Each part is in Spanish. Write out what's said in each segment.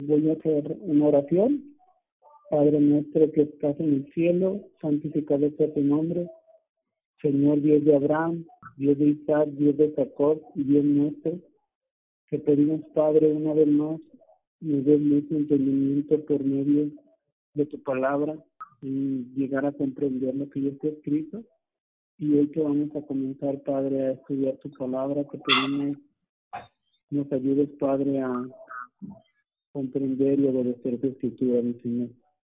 Voy a hacer una oración. Padre nuestro que estás en el cielo, santificado sea tu nombre. Señor Dios de Abraham, Dios de Isaac, Dios de Jacob y Dios nuestro, que pedimos, Padre, una vez más, nos des mucho entendimiento por medio de tu palabra y llegar a comprender lo que ya está escrito. Y hoy que vamos a comenzar, Padre, a estudiar tu palabra, que pedimos nos ayudes, Padre, a comprender y obedecer tu escritura, mi Señor.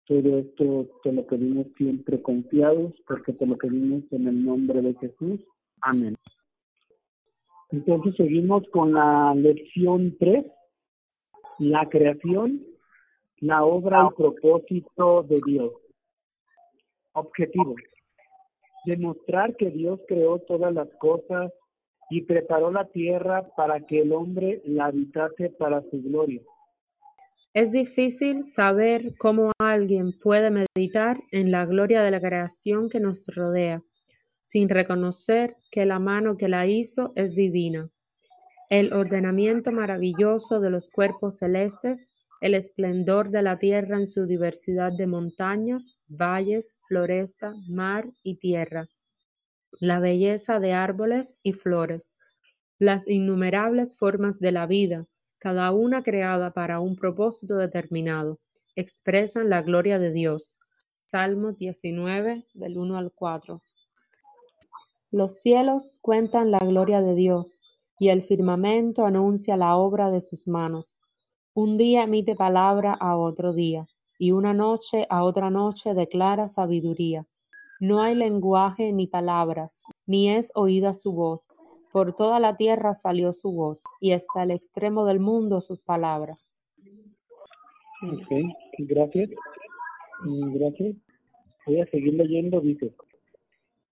Todo esto te lo pedimos siempre confiados, porque te lo pedimos en el nombre de Jesús. Amén. Entonces seguimos con la lección 3, la creación, la obra y propósito de Dios. Objetivo. Demostrar que Dios creó todas las cosas y preparó la tierra para que el hombre la habitase para su gloria. Es difícil saber cómo alguien puede meditar en la gloria de la creación que nos rodea, sin reconocer que la mano que la hizo es divina. El ordenamiento maravilloso de los cuerpos celestes, el esplendor de la tierra en su diversidad de montañas, valles, floresta, mar y tierra la belleza de árboles y flores, las innumerables formas de la vida, cada una creada para un propósito determinado, expresan la gloria de Dios. Salmo 19 del 1 al 4. Los cielos cuentan la gloria de Dios, y el firmamento anuncia la obra de sus manos. Un día emite palabra a otro día, y una noche a otra noche declara sabiduría. No hay lenguaje ni palabras, ni es oída su voz. Por toda la tierra salió su voz, y hasta el extremo del mundo sus palabras. Ok, gracias. Gracias. Voy a seguir leyendo, dice.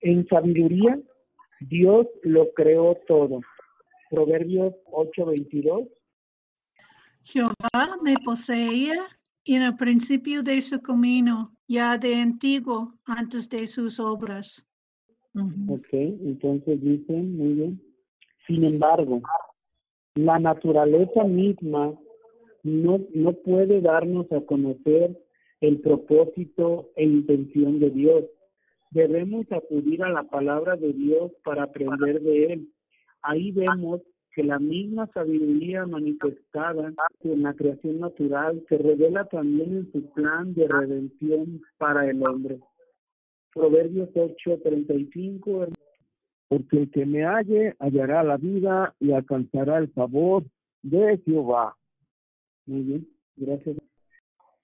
En sabiduría, Dios lo creó todo. Proverbios 8:22. Jehová me poseía en el principio de su camino ya de antiguo, antes de sus obras. Ok, entonces dicen, muy bien. Sin embargo, la naturaleza misma no, no puede darnos a conocer el propósito e intención de Dios. Debemos acudir a la palabra de Dios para aprender de Él. Ahí vemos que la misma sabiduría manifestada en la creación natural se revela también en su plan de redención para el hombre. Proverbios 8:35 Porque el que me halle hallará la vida y alcanzará el favor de Jehová. Muy bien, gracias.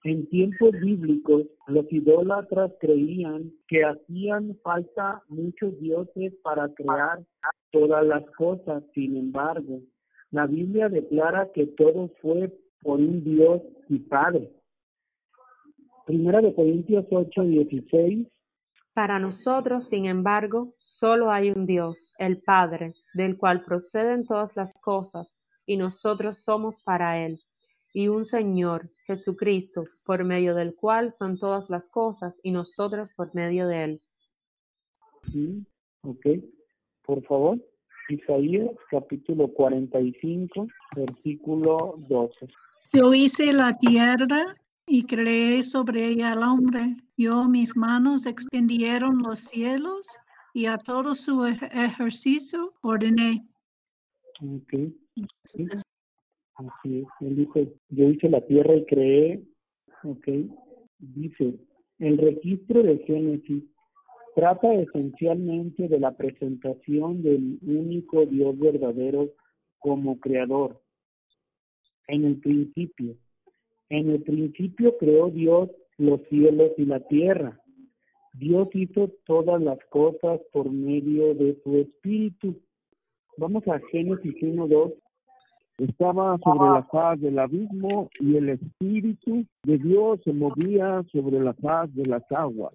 En tiempos bíblicos, los idólatras creían que hacían falta muchos dioses para crear todas las cosas. Sin embargo, la Biblia declara que todo fue por un Dios y Padre. Primera de Corintios 8, 16. Para nosotros, sin embargo, solo hay un Dios, el Padre, del cual proceden todas las cosas, y nosotros somos para Él y un Señor, Jesucristo, por medio del cual son todas las cosas y nosotros por medio de Él. Sí, ok. Por favor, Isaías capítulo 45, versículo 12. Yo hice la tierra y creé sobre ella al hombre. Yo mis manos extendieron los cielos y a todo su ejercicio ordené. Okay. Así es, él dice, yo hice la tierra y creé, ok, dice, el registro de Génesis trata esencialmente de la presentación del único Dios verdadero como creador. En el principio, en el principio creó Dios los cielos y la tierra. Dios hizo todas las cosas por medio de su espíritu. Vamos a Génesis 1.2 estaba sobre la faz del abismo y el Espíritu de Dios se movía sobre la faz de las aguas.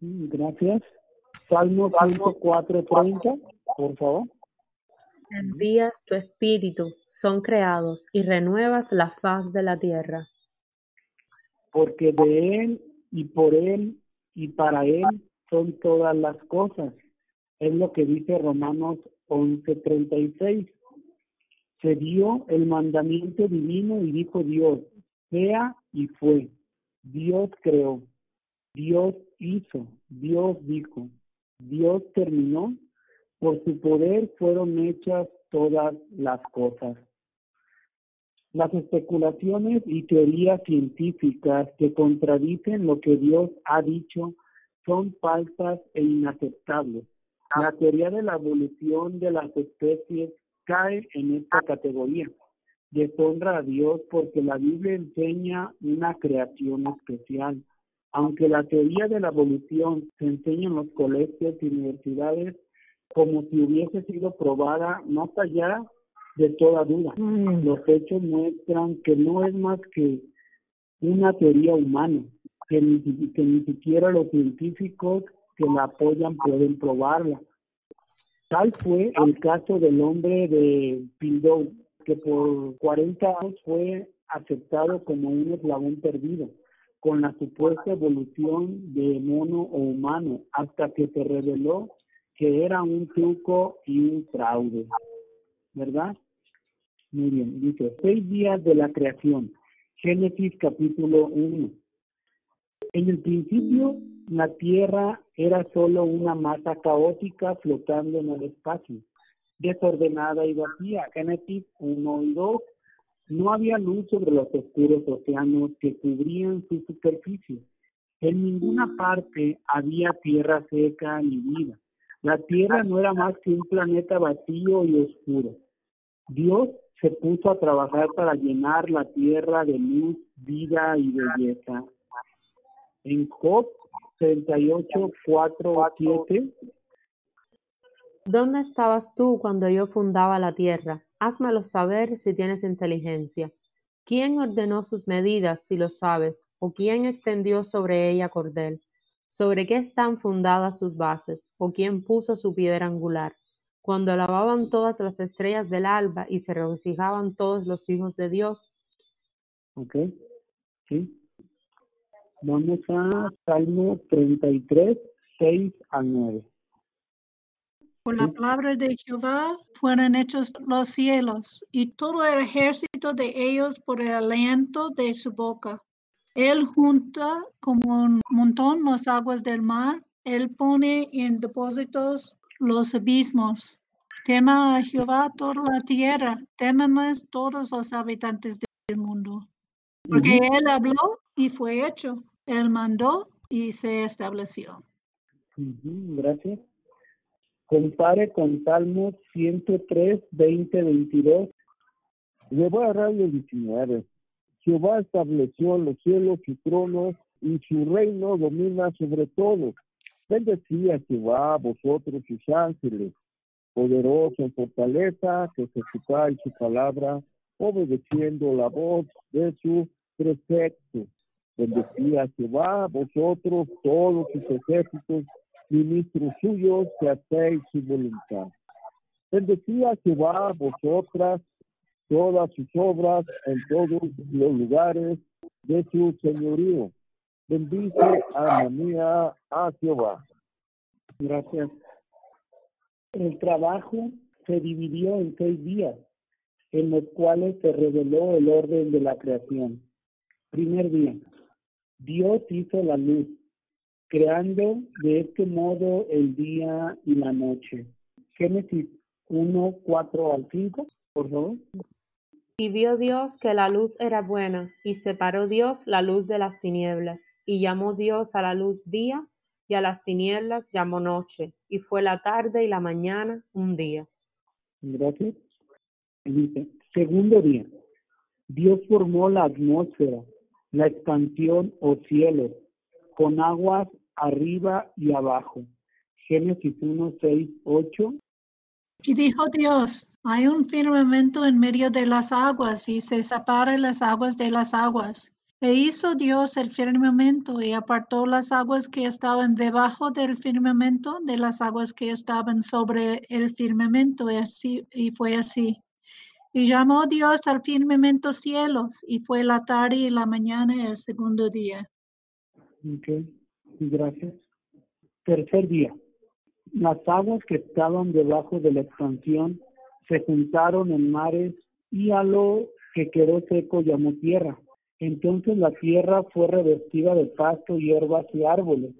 Gracias. Salmo 4.30, por favor. Envías tu espíritu, son creados y renuevas la faz de la tierra. Porque de Él y por Él y para Él son todas las cosas. Es lo que dice Romanos 11.36 se dio el mandamiento divino y dijo Dios, sea y fue. Dios creó, Dios hizo, Dios dijo, Dios terminó, por su poder fueron hechas todas las cosas. Las especulaciones y teorías científicas que contradicen lo que Dios ha dicho son falsas e inaceptables. La teoría de la evolución de las especies cae en esta categoría. Deshonra a Dios porque la Biblia enseña una creación especial. Aunque la teoría de la evolución se enseña en los colegios y universidades como si hubiese sido probada más allá de toda duda. Mm. Los hechos muestran que no es más que una teoría humana, que ni, que ni siquiera los científicos que la apoyan pueden probarla. Tal fue el caso del hombre de Pindou, que por 40 años fue aceptado como un eslabón perdido, con la supuesta evolución de mono o humano, hasta que se reveló que era un truco y un fraude. ¿Verdad? Muy bien, dice, seis días de la creación. Génesis capítulo 1. En el principio, la tierra era solo una masa caótica flotando en el espacio, desordenada y vacía. Génesis 1 y 2. No había luz sobre los oscuros océanos que cubrían su superficie. En ninguna parte había tierra seca ni vida. La tierra no era más que un planeta vacío y oscuro. Dios se puso a trabajar para llenar la tierra de luz, vida y belleza. En Job 38, 4, 7. ¿Dónde estabas tú cuando yo fundaba la tierra? Házmelo saber si tienes inteligencia. ¿Quién ordenó sus medidas, si lo sabes? ¿O quién extendió sobre ella cordel? ¿Sobre qué están fundadas sus bases? ¿O quién puso su piedra angular? cuando alababan todas las estrellas del alba y se regocijaban todos los hijos de Dios. Ok, sí. Vamos a Salmo 33, 6 al 9. Por la palabra de Jehová fueron hechos los cielos y todo el ejército de ellos por el aliento de su boca. Él junta como un montón las aguas del mar, él pone en depósitos los abismos. Tema a Jehová toda la tierra, temanles todos los habitantes del mundo. Porque Él habló y fue hecho, Él mandó y se estableció. Gracias. Compare con Salmos 103, 20, 22. Jehová radio 19. Jehová estableció los cielos y tronos y su reino domina sobre todo. Bendecía Jehová a vosotros sus ángeles, poderoso en fortaleza, que ejecutáis su palabra, obedeciendo la voz de su prefecto. Bendecía Jehová a vosotros todos sus ejércitos, ministros suyos, que hacéis su voluntad. Bendecía Jehová a vosotras todas sus obras en todos los lugares de su señorío Bendice, alma mía, a Jehová. Gracias. El trabajo se dividió en seis días, en los cuales se reveló el orden de la creación. Primer día, Dios hizo la luz, creando de este modo el día y la noche. Génesis 1, 4 al 5, por favor. Y vio Dios que la luz era buena, y separó Dios la luz de las tinieblas, y llamó Dios a la luz día, y a las tinieblas llamó noche, y fue la tarde y la mañana un día. Gracias. Dice, segundo día, Dios formó la atmósfera, la expansión o cielo, con aguas arriba y abajo. Génesis 1, 6, 8. Y dijo Dios, hay un firmamento en medio de las aguas y se separan las aguas de las aguas. E hizo Dios el firmamento y apartó las aguas que estaban debajo del firmamento de las aguas que estaban sobre el firmamento y, así, y fue así. Y llamó Dios al firmamento cielos y fue la tarde y la mañana el segundo día. Ok, gracias. Tercer día. Las aguas que estaban debajo de la expansión se juntaron en mares y a lo que quedó seco llamó tierra. Entonces la tierra fue revestida de pasto, hierbas y árboles,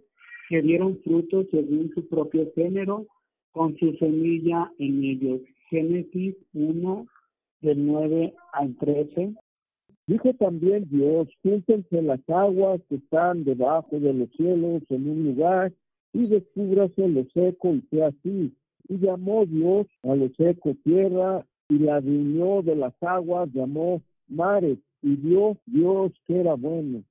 que dieron frutos según su propio género, con su semilla en ellos. Génesis 1, del 9 al 13. Dijo también Dios, júntense las aguas que están debajo de los cielos en un lugar y descúbrase lo seco y sea así. Y llamó Dios a lo seco tierra y la reunió de las aguas llamó mares y Dios, Dios que era bueno.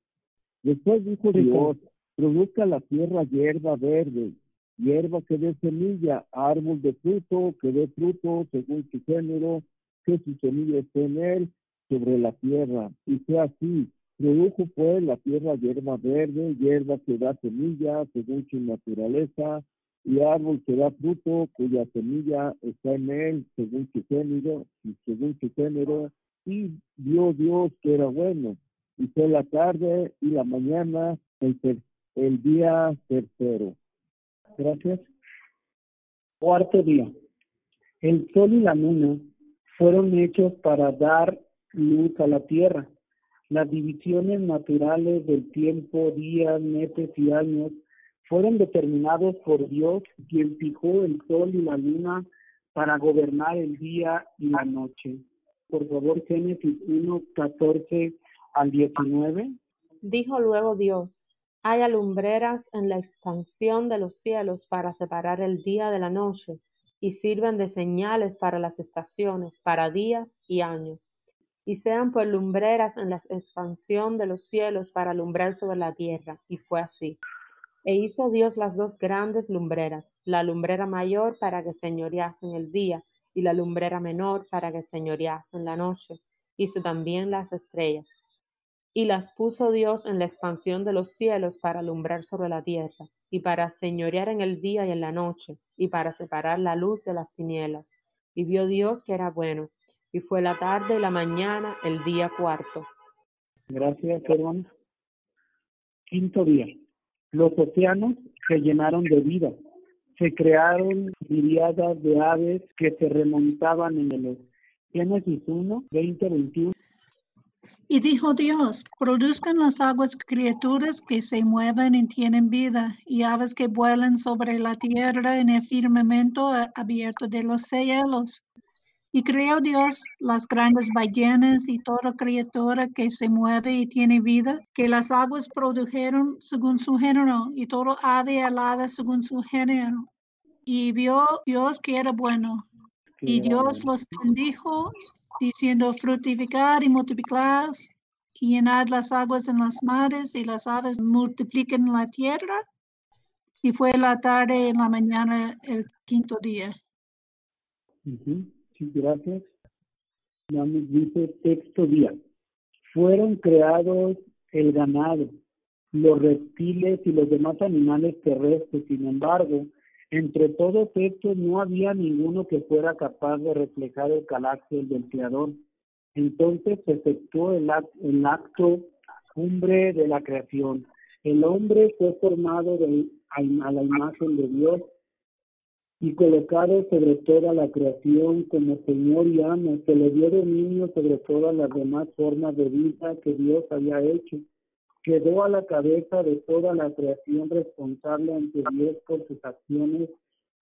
Después dijo Dios, produzca la tierra hierba verde, hierba que dé semilla, árbol de fruto que dé fruto según su género, que su semilla esté en él sobre la tierra, y sea así. Produjo pues la tierra hierba verde, hierba que da semilla según su naturaleza, y árbol que da fruto cuya semilla está en él según su género, y según su género, y vio Dios que era bueno. Y fue la tarde y la mañana el, el día tercero. Gracias. Cuarto día. El sol y la luna fueron hechos para dar luz a la tierra. Las divisiones naturales del tiempo, días, meses y años fueron determinados por Dios, quien fijó el sol y la luna para gobernar el día y la noche. Por favor, Génesis 1, 14 al 19. Dijo luego Dios, hay alumbreras en la expansión de los cielos para separar el día de la noche, y sirven de señales para las estaciones, para días y años y sean por lumbreras en la expansión de los cielos para alumbrar sobre la tierra. Y fue así. E hizo Dios las dos grandes lumbreras, la lumbrera mayor para que señorease en el día, y la lumbrera menor para que señorease en la noche. Hizo también las estrellas. Y las puso Dios en la expansión de los cielos para alumbrar sobre la tierra, y para señorear en el día y en la noche, y para separar la luz de las tinieblas. Y vio Dios que era bueno y fue la tarde y la mañana el día cuarto. Gracias, hermano. Quinto día. Los océanos se llenaron de vida. Se crearon miriadas de aves que se remontaban en el Génesis 1, 20, 21. Y dijo Dios, produzcan las aguas criaturas que se mueven y tienen vida, y aves que vuelan sobre la tierra en el firmamento abierto de los cielos. Y creó Dios las grandes ballenas y toda criatura que se mueve y tiene vida, que las aguas produjeron según su género, y todo ave alada según su género. Y vio Dios que era bueno. Y Dios los bendijo, diciendo fructificar y multiplicar, y llenar las aguas en las mares, y las aves multipliquen la tierra. Y fue la tarde y la mañana el quinto día gracias. Dice texto día. Fueron creados el ganado, los reptiles y los demás animales terrestres. Sin embargo, entre todos estos no había ninguno que fuera capaz de reflejar el carácter del Creador. Entonces se efectuó el, el acto cumbre de la creación. El hombre fue formado de, a la imagen de Dios y colocado sobre toda la creación como Señor y amo, se le dio dominio sobre todas las demás formas de vida que Dios había hecho. Quedó a la cabeza de toda la creación responsable ante Dios por sus acciones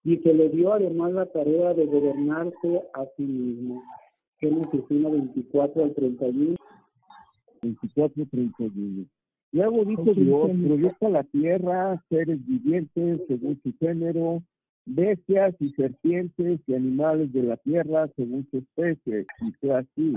y se le dio además la tarea de gobernarse a sí mismo. Génesis 1, 24 al 31. 24 31. Luego dijo Dios, produzca la tierra seres vivientes según su género, bestias y serpientes y animales de la tierra según su especie, y fue así.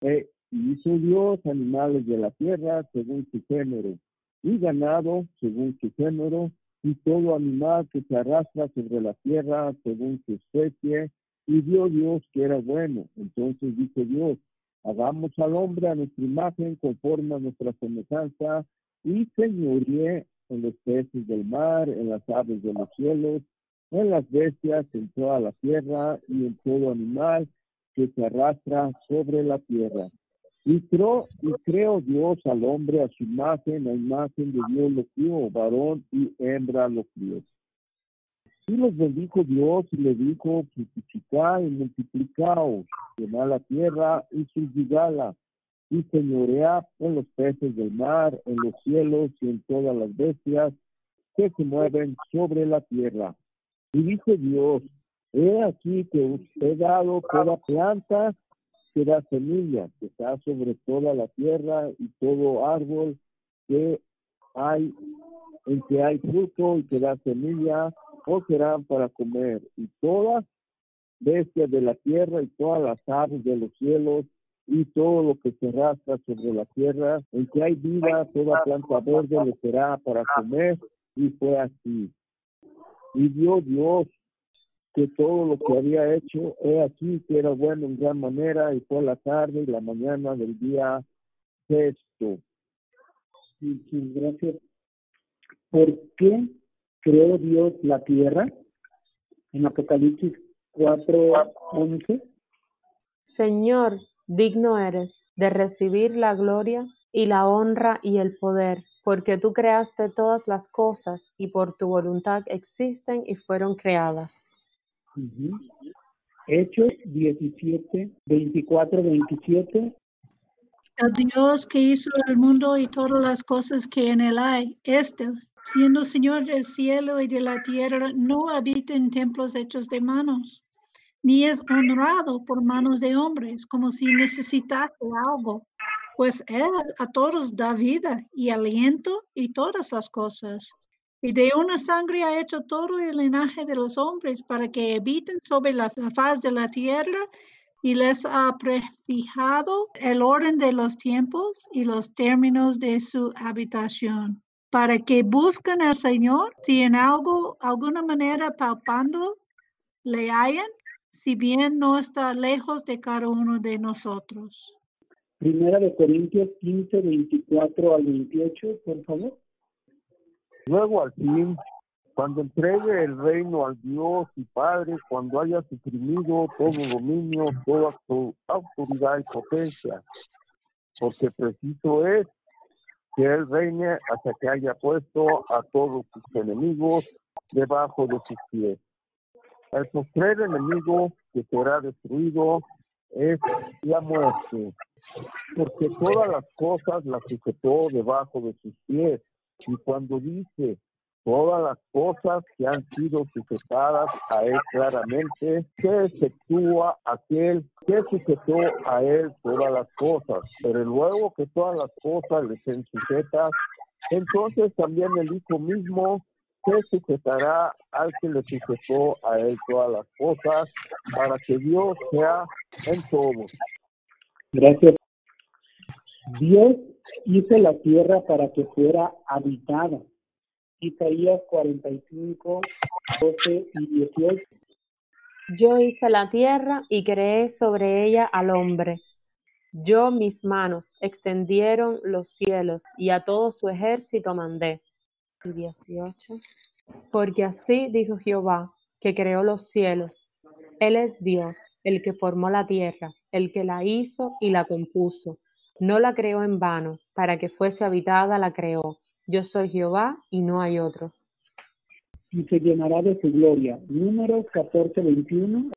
E hizo Dios animales de la tierra según su género, y ganado según su género, y todo animal que se arrastra sobre la tierra según su especie, y vio Dios que era bueno. Entonces dice Dios, hagamos al hombre a nuestra imagen conforme a nuestra semejanza, y señoríe en los peces del mar, en las aves de los cielos, en las bestias, en toda la tierra y en todo animal que se arrastra sobre la tierra. Y creo, y creo Dios al hombre a su imagen, a imagen de Dios lo crió, varón y hembra lo crió. Y los bendijo Dios y le dijo, fructificad y multiplicaos, llenad la tierra y subjugala, y señorea en los peces del mar, en los cielos y en todas las bestias que se mueven sobre la tierra. Y dice Dios, he aquí que usted he dado toda planta que da semilla, que está sobre toda la tierra y todo árbol que hay, en que hay fruto y que da semilla, o serán para comer. Y todas bestias de la tierra y todas las aves de los cielos y todo lo que se rastra sobre la tierra, en que hay vida, toda planta verde le será para comer, y fue así. Y dio Dios que todo lo que había hecho, he aquí que era bueno en gran manera, y fue la tarde y la mañana del día sexto. Muchas gracias. ¿Por qué creó Dios la tierra? En Apocalipsis 4:11. Señor, digno eres de recibir la gloria y la honra y el poder, porque tú creaste todas las cosas y por tu voluntad existen y fueron creadas. Hechos 17, 24, 27. El Dios que hizo el mundo y todas las cosas que en él hay, este, siendo Señor del cielo y de la tierra, no habita en templos hechos de manos ni es honrado por manos de hombres, como si necesitase algo, pues Él a todos da vida y aliento y todas las cosas. Y de una sangre ha hecho todo el linaje de los hombres para que habiten sobre la, faz de la tierra y les ha prefijado el orden de los tiempos y los términos de su habitación, para que busquen al Señor si en algo, alguna manera palpando le hayan si bien no está lejos de cada uno de nosotros. Primera de Corintios 15, 24 al 28, por favor. Luego al fin, cuando entregue el reino al Dios y Padre, cuando haya suprimido todo dominio, toda su autoridad y potencia, porque preciso es que Él reine hasta que haya puesto a todos sus enemigos debajo de sus pies. El postrer enemigo que será destruido es la muerte, porque todas las cosas las sujetó debajo de sus pies. Y cuando dice todas las cosas que han sido sujetadas a él claramente, se efectúa aquel que sujetó a él todas las cosas. Pero luego que todas las cosas le sean sujetas, entonces también el Hijo mismo se sujetará al que le sujetó a él todas las cosas, para que Dios sea en todo. Gracias. Dios hizo la tierra para que fuera habitada. Isaías 45, 12 y 18. Yo hice la tierra y creé sobre ella al hombre. Yo mis manos extendieron los cielos y a todo su ejército mandé y 18. Porque así dijo Jehová, que creó los cielos. Él es Dios, el que formó la tierra, el que la hizo y la compuso. No la creó en vano, para que fuese habitada la creó. Yo soy Jehová y no hay otro. Y se llenará de su gloria. Números 14, 21.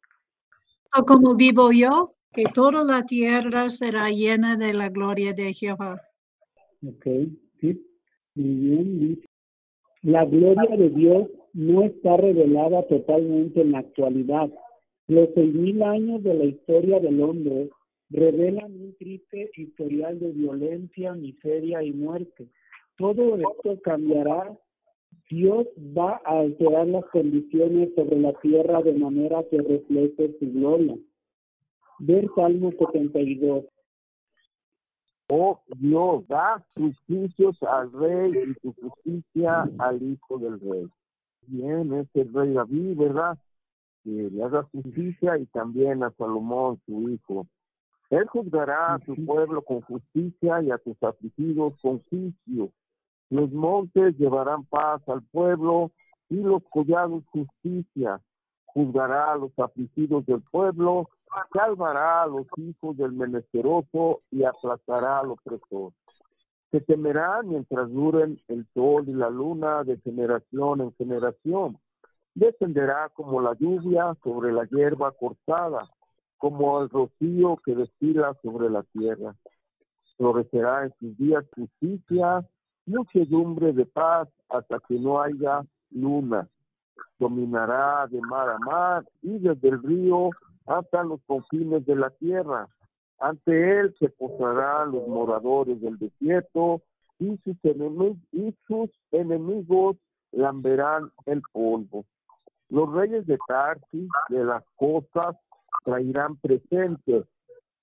como vivo yo, que toda la tierra será llena de la gloria de Jehová. Ok, sí. Muy bien, la gloria de Dios no está revelada totalmente en la actualidad. Los seis mil años de la historia del hombre revelan un triste historial de violencia, miseria y muerte. Todo esto cambiará. Dios va a alterar las condiciones sobre la tierra de manera que refleje su gloria. Ver Salmo 72. Oh Dios, da juicios al rey y tu justicia al hijo del rey. Bien, es el rey David, ¿verdad? Que le haga justicia y también a Salomón, su hijo. Él juzgará a su pueblo con justicia y a sus afligidos con juicio. Los montes llevarán paz al pueblo y los collados justicia. Juzgará a los afligidos del pueblo salvará a los hijos del menesteroso y aplastará al opresor. Se temerá mientras duren el sol y la luna de generación en generación. Descenderá como la lluvia sobre la hierba cortada, como el rocío que destila sobre la tierra. florecerá en sus días justicia, muchedumbre de paz hasta que no haya luna. Dominará de mar a mar y desde el río hasta los confines de la tierra. Ante él se postrarán los moradores del desierto y sus, y sus enemigos lamberán el polvo. Los reyes de Tarsis, de las costas, traerán presentes.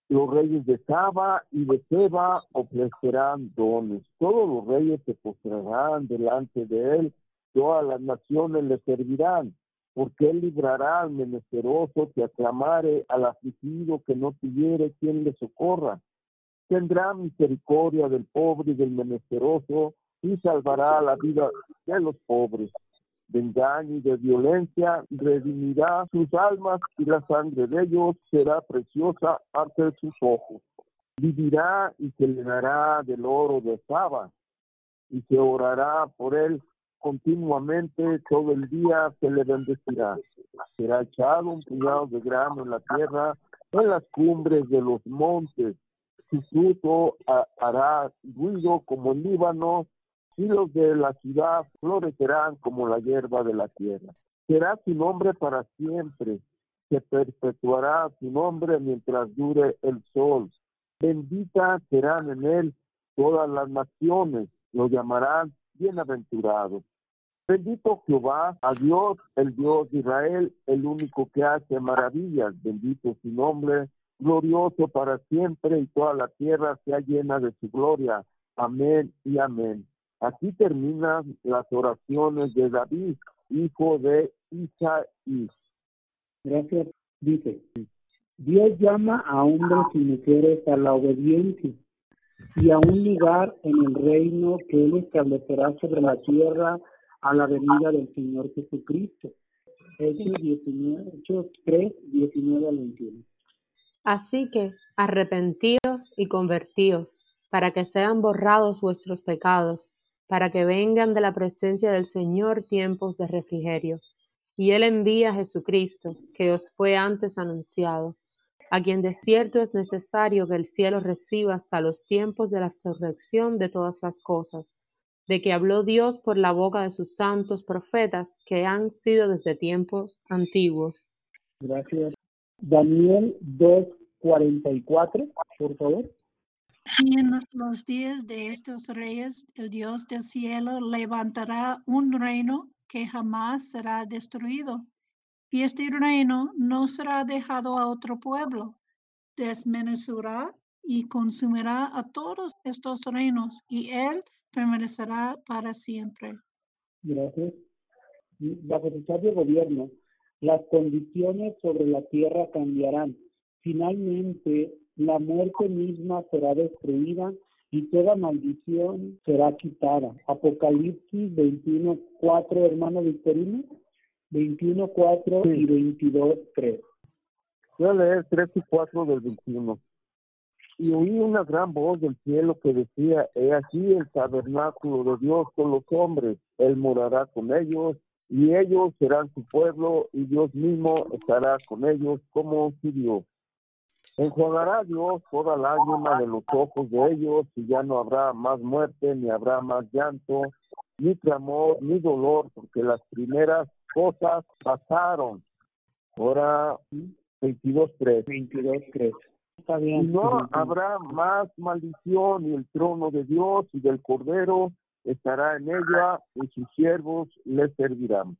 Los reyes de Saba y de Seba ofrecerán dones. Todos los reyes se postrarán delante de él. Todas las naciones le servirán porque él librará al menesteroso que aclamare al afligido que no tuviere quien le socorra. Tendrá misericordia del pobre y del menesteroso y salvará la vida de los pobres. De engaño y de violencia redimirá sus almas y la sangre de ellos será preciosa ante sus ojos. Vivirá y se le dará del oro de Saba y se orará por él continuamente todo el día se le bendecirá. Será echado un puñado de grano en la tierra, en las cumbres de los montes. Su fruto hará ruido como el Líbano, y los de la ciudad florecerán como la hierba de la tierra. Será su nombre para siempre, se perpetuará su nombre mientras dure el sol. Bendita serán en él todas las naciones, lo llamarán bienaventurado. Bendito Jehová, a Dios, el Dios de Israel, el único que hace maravillas. Bendito su nombre, glorioso para siempre, y toda la tierra sea llena de su gloria. Amén y amén. Aquí terminan las oraciones de David, hijo de Isaí. Gracias. Dice, Dios llama a hombres y mujeres a la obediencia y a un lugar en el reino que Él establecerá sobre la tierra a la venida del Señor Jesucristo. Hechos 19, 3, 19 al 21. Así que arrepentíos y convertíos, para que sean borrados vuestros pecados, para que vengan de la presencia del Señor tiempos de refrigerio. Y Él envía a Jesucristo, que os fue antes anunciado, a quien de cierto es necesario que el cielo reciba hasta los tiempos de la resurrección de todas las cosas, de que habló Dios por la boca de sus santos profetas que han sido desde tiempos antiguos. Gracias. Daniel 2.44, por favor. Y en los días de estos reyes, el Dios del cielo levantará un reino que jamás será destruido. Y este reino no será dejado a otro pueblo. Desmenuzará y consumirá a todos estos reinos, y él permanecerá para siempre. Gracias. Bajo su sabio gobierno, las condiciones sobre la tierra cambiarán. Finalmente, la muerte misma será destruida y toda maldición será quitada. Apocalipsis 21, 4, hermano Victorino. 21, 4 y 22, 3. Voy a leer 3 y 4 del 21 y oí una gran voz del cielo que decía, he aquí el tabernáculo de Dios con los hombres, Él morará con ellos, y ellos serán su pueblo, y Dios mismo estará con ellos como su Dios. Enjuagará Dios toda lágrima de los ojos de ellos, y ya no habrá más muerte, ni habrá más llanto, ni clamor, ni dolor, porque las primeras cosas pasaron. Ahora 22.3. 22.3. Y no habrá más maldición y el trono de Dios y del Cordero estará en ella y sus siervos le servirán.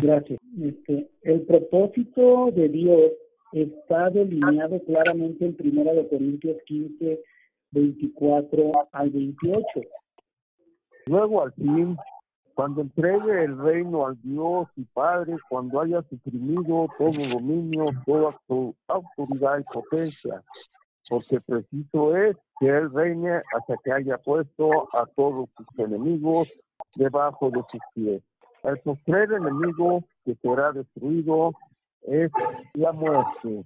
Gracias. Este, el propósito de Dios está delineado claramente en Primera de Corintios 15, 24 al 28. Luego al fin cuando entregue el reino al Dios y Padre, cuando haya suprimido todo dominio, toda su autoridad y potencia, porque preciso es que Él reine hasta que haya puesto a todos sus enemigos debajo de sus pies. El postrer enemigo que será destruido es la muerte,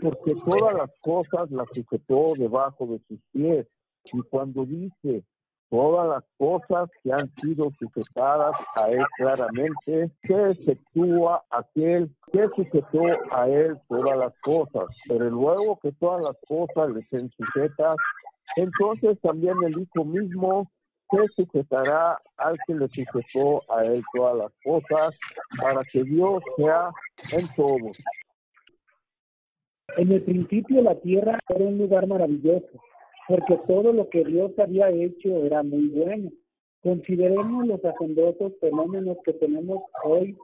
porque todas las cosas las sujetó debajo de sus pies. Y cuando dice todas las cosas que han sido sujetadas a él claramente, se efectúa aquel que sujetó a él todas las cosas, pero luego que todas las cosas le sean sujetas, entonces también el Hijo mismo se sujetará al que le sujetó a él todas las cosas, para que Dios sea en todo. En el principio la tierra era un lugar maravilloso, porque todo lo que Dios había hecho era muy bueno. Consideremos los asombrosos fenómenos que tenemos hoy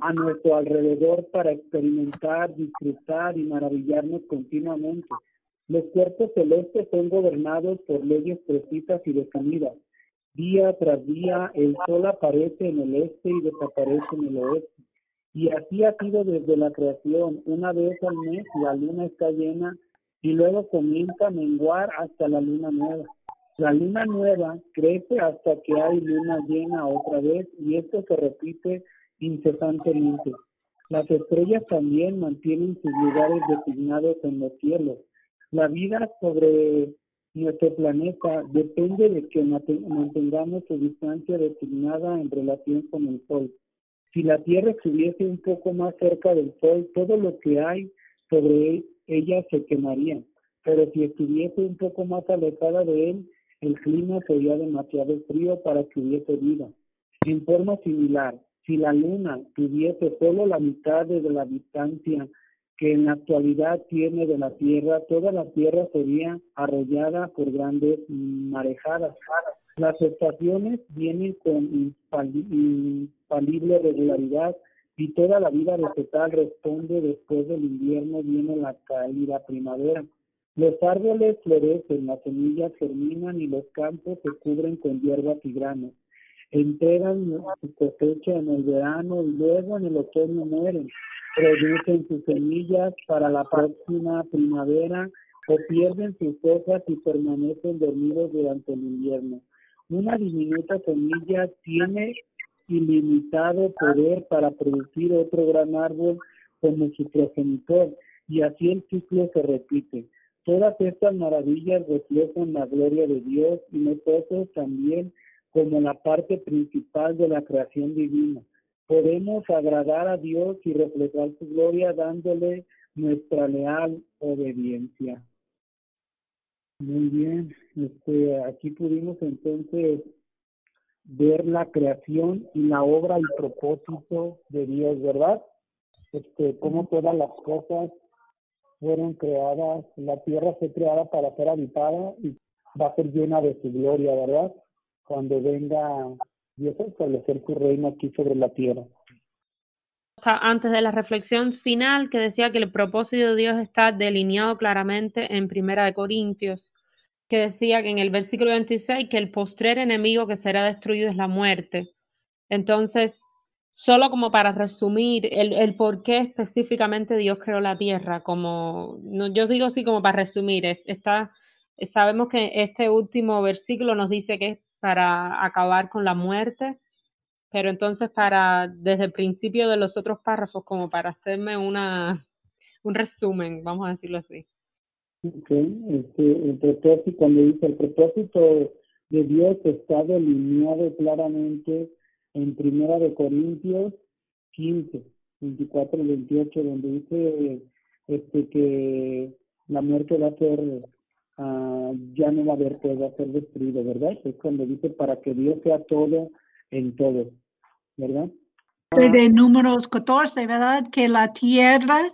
a nuestro alrededor para experimentar, disfrutar y maravillarnos continuamente. Los cuerpos celestes son gobernados por leyes precisas y definidas. Día tras día el sol aparece en el este y desaparece en el oeste. Y así ha sido desde la creación. Una vez al mes la luna está llena y luego comienza a menguar hasta la luna nueva. La luna nueva crece hasta que hay luna llena otra vez y esto se repite incesantemente. Las estrellas también mantienen sus lugares designados en los cielos. La vida sobre nuestro planeta depende de que mantengamos su distancia designada en relación con el Sol. Si la Tierra estuviese un poco más cerca del Sol, todo lo que hay sobre ella se quemaría. Pero si estuviese un poco más alejada de él, el clima sería demasiado frío para que hubiese vida. En forma similar, si la Luna tuviese solo la mitad de la distancia que en la actualidad tiene de la Tierra, toda la Tierra sería arrollada por grandes marejadas. Las estaciones vienen con infalible regularidad y toda la vida vegetal responde después del invierno viene la caída primavera. Los árboles florecen, las semillas germinan y los campos se cubren con hierbas y granos. Entregan su cosecha en el verano y luego en el otoño mueren. Producen sus semillas para la próxima primavera o pierden sus hojas y permanecen dormidos durante el invierno. Una diminuta semilla tiene ilimitado poder para producir otro gran árbol como su progenitor y así el ciclo se repite. Todas estas maravillas reflejan la gloria de Dios y nosotros también como la parte principal de la creación divina. Podemos agradar a Dios y reflejar su gloria dándole nuestra leal obediencia. Muy bien, este, aquí pudimos entonces ver la creación y la obra y propósito de Dios, ¿verdad? Este, cómo todas las cosas fueron creadas, la tierra fue creada para ser habitada y va a ser llena de su gloria, ¿verdad? Cuando venga Dios a establecer su reino aquí sobre la tierra. Antes de la reflexión final que decía que el propósito de Dios está delineado claramente en Primera de Corintios que decía que en el versículo 26 que el postrer enemigo que será destruido es la muerte. Entonces, solo como para resumir el, el por qué específicamente Dios creó la tierra, como yo digo así como para resumir, está, sabemos que este último versículo nos dice que es para acabar con la muerte, pero entonces para desde el principio de los otros párrafos, como para hacerme una, un resumen, vamos a decirlo así. Okay. Este, el propósito, cuando dice el propósito de Dios está delineado claramente en Primera de Corintios 15, 24 y 28, donde dice este, que la muerte va a ser, uh, ya no va a haber, pues va a ser destruido, ¿verdad? Es cuando dice para que Dios sea todo en todo, ¿verdad? De números 14, ¿verdad? Que la tierra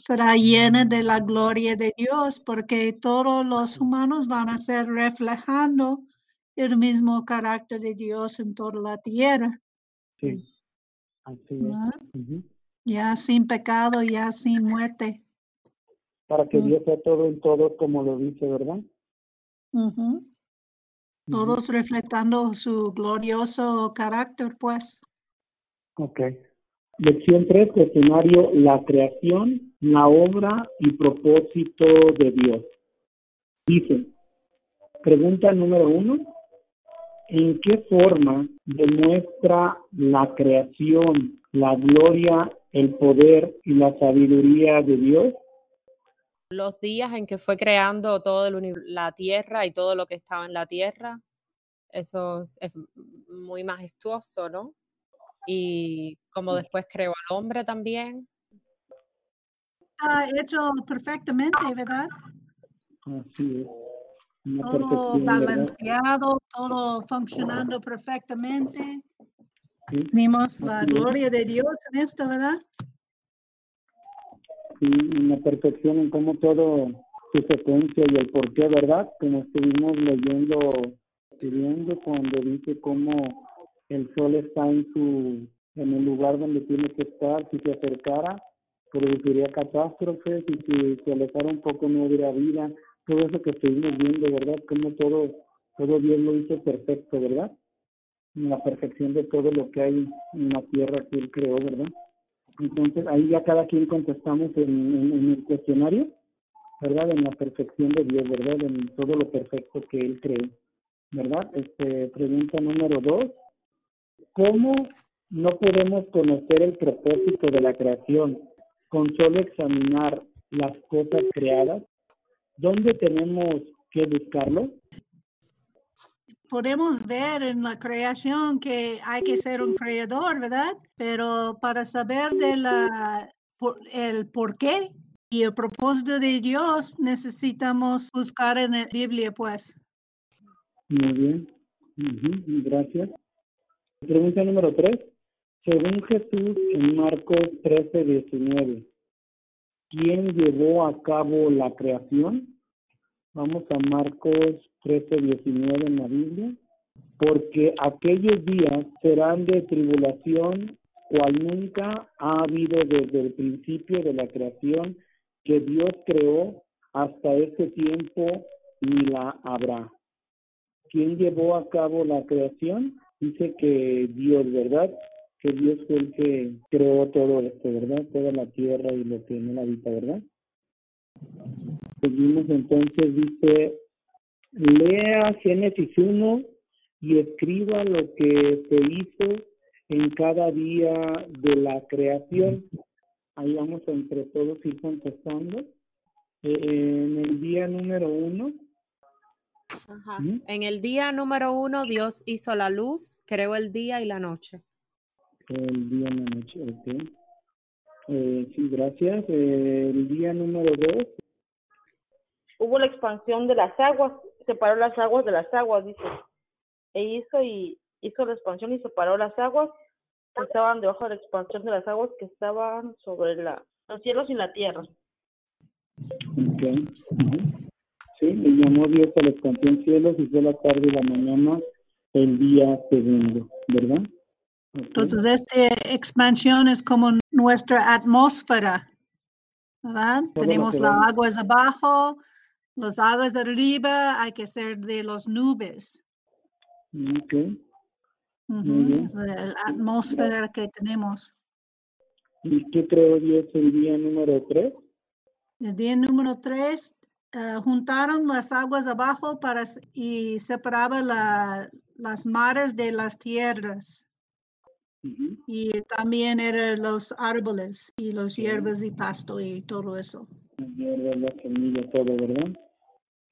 será llena de la gloria de Dios, porque todos los humanos van a ser reflejando el mismo carácter de Dios en toda la tierra. Sí, así es. Ya sin pecado, ya sin muerte. Para que Dios sea todo en todo, como lo dice, ¿verdad? Todos reflejando su glorioso carácter, pues. Ok. Lección 3, cuestionario, la creación, la obra y propósito de Dios. Dice, pregunta número uno, ¿en qué forma demuestra la creación, la gloria, el poder y la sabiduría de Dios? Los días en que fue creando todo el la tierra y todo lo que estaba en la tierra, eso es muy majestuoso, ¿no? y como después creó al hombre también. Ha hecho perfectamente, ¿verdad? Así es. una todo balanceado, todo funcionando perfectamente. Sí, Vimos la Así es. gloria de Dios en esto, ¿verdad? sí, una perfección en cómo todo su secuencia y el por qué, ¿verdad? Como estuvimos leyendo, estudiando cuando dice cómo el sol está en su en el lugar donde tiene que estar, si se acercara, produciría catástrofes y si se alejara un poco no hubiera vida, todo eso que estuvimos viendo, ¿verdad? Como todo, todo Dios lo hizo perfecto, ¿verdad? La perfección de todo lo que hay en la tierra que Él creó, ¿verdad? Entonces ahí ya cada quien contestamos en, en, en el cuestionario, ¿verdad? En la perfección de Dios, ¿verdad? En todo lo perfecto que Él creó, ¿verdad? Este, pregunta número dos, ¿cómo no podemos conocer el propósito de la creación con solo examinar las cosas creadas? ¿Dónde tenemos que buscarlo? Podemos ver en la creación que hay que ser un creador, ¿verdad? Pero para saber de la, por- el por qué y el propósito de Dios necesitamos buscar en la Biblia, pues. Muy bien, gracias. Pregunta número tres. Según Jesús en Marcos 13, 19, ¿quién llevó a cabo la creación? Vamos a Marcos 13, 19 en la Biblia. Porque aquellos días serán de tribulación, cual nunca ha habido desde el principio de la creación que Dios creó hasta ese tiempo ni la habrá. ¿Quién llevó a cabo la creación? Dice que Dios, ¿verdad? Que Dios fue el que creó todo esto, ¿verdad? Toda la tierra y lo que en él habita, ¿verdad? Seguimos entonces, dice, lea Génesis 1 y escriba lo que se hizo en cada día de la creación. Ahí vamos a entre todos ir contestando. Eh, en el día número uno, Ajá. Ujú. En el día número uno, Dios hizo la luz, creó el día y la noche. El día en la noche, ok. Eh, sí, gracias. Eh, el día número dos, hubo la expansión de las aguas, separó las aguas de las aguas, dice. E hizo y hizo la expansión y separó las aguas que estaban debajo de la expansión de las aguas que estaban sobre la, los cielos y la tierra. ok. ujú. Sí, y llamó Dios a la expansión cielos y fue la tarde y la mañana el día segundo, ¿verdad? Entonces, esta expansión es como nuestra atmósfera, ¿verdad? Todo Tenemos las vemos. aguas abajo, las aguas arriba, hay que ser de las nubes. Ok. Ujú, bien. es la atmósfera que tenemos. ¿Y qué creó Dios el día número tres? El día número tres, eh, juntaron las aguas abajo para, y separaba la- las mares de las tierras. Y también eran los árboles y los Sí. hierbas y pasto y todo eso. La hierba, la semilla, todo, ¿verdad?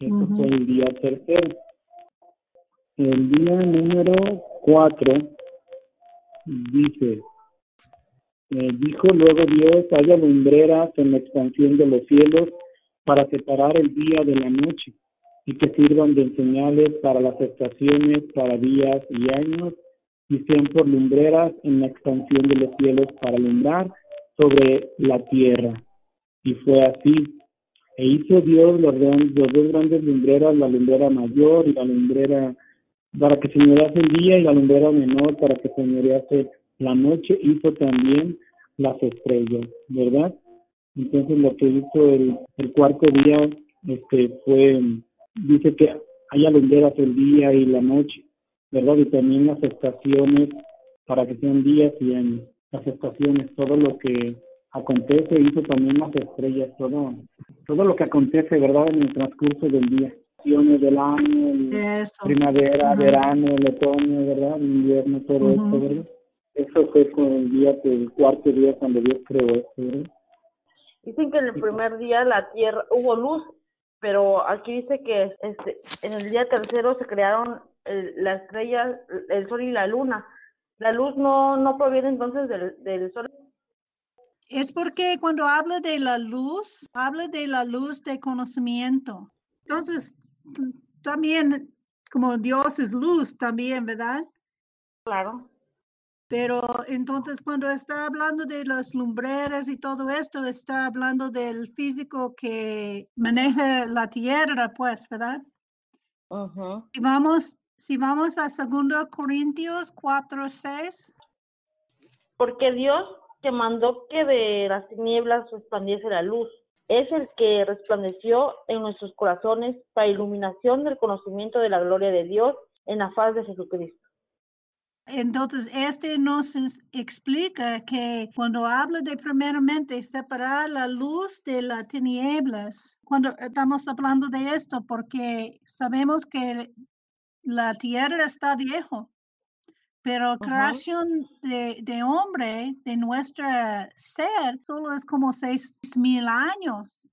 Eso Ujú. fue el día tercero. El día número cuatro dice, eh, dijo luego Dios, haya lumbreras en la expansión de los cielos para separar el día de la noche y que sirvan de señales para las estaciones, para días y años y sean por lumbreras en la expansión de los cielos para alumbrar sobre la tierra. Y fue así. E hizo Dios los, los dos grandes lumbreras, la lumbrera mayor y la lumbrera para que señorease el día y la lumbrera menor para que señorease la noche. Hizo también las estrellas, ¿verdad? Entonces lo que hizo el, el cuarto día este fue, dice que haya lumbreras el día y la noche, ¿verdad? Y también las estaciones para que sean días y años. Las estaciones, todo lo que acontece, hizo también las estrellas, todo, todo lo que acontece, ¿verdad? En el transcurso del día. Estaciones del año, el- primavera, verano, el otoño, ¿verdad? El invierno, todo esto, Ujú. ¿verdad? Eso fue con el día, el cuarto día cuando Dios creó esto, ¿verdad? Dicen que en el primer día la tierra hubo luz, pero aquí dice que este, en el día tercero se crearon el- las estrellas, el sol y la luna. La luz no, no proviene entonces del, del sol. Es porque cuando habla de la luz, habla de la luz de conocimiento. Entonces, también como Dios es luz también, ¿verdad? Claro. Pero entonces cuando está hablando de las lumbreras y todo esto, está hablando del físico que maneja la tierra, pues, ¿verdad? Ujú. Si vamos, si vamos a 2 Corintios 4, 6. Porque Dios que mandó que de las tinieblas resplandiese la luz, es el que resplandeció en nuestros corazones para iluminación del conocimiento de la gloria de Dios en la faz de Jesucristo. Entonces, este nos explica que cuando habla de primeramente separar la luz de las tinieblas, cuando estamos hablando de esto, porque sabemos que la tierra está viejo, pero Ajá. creación de, de hombre, de nuestra ser, solo es como seis mil años.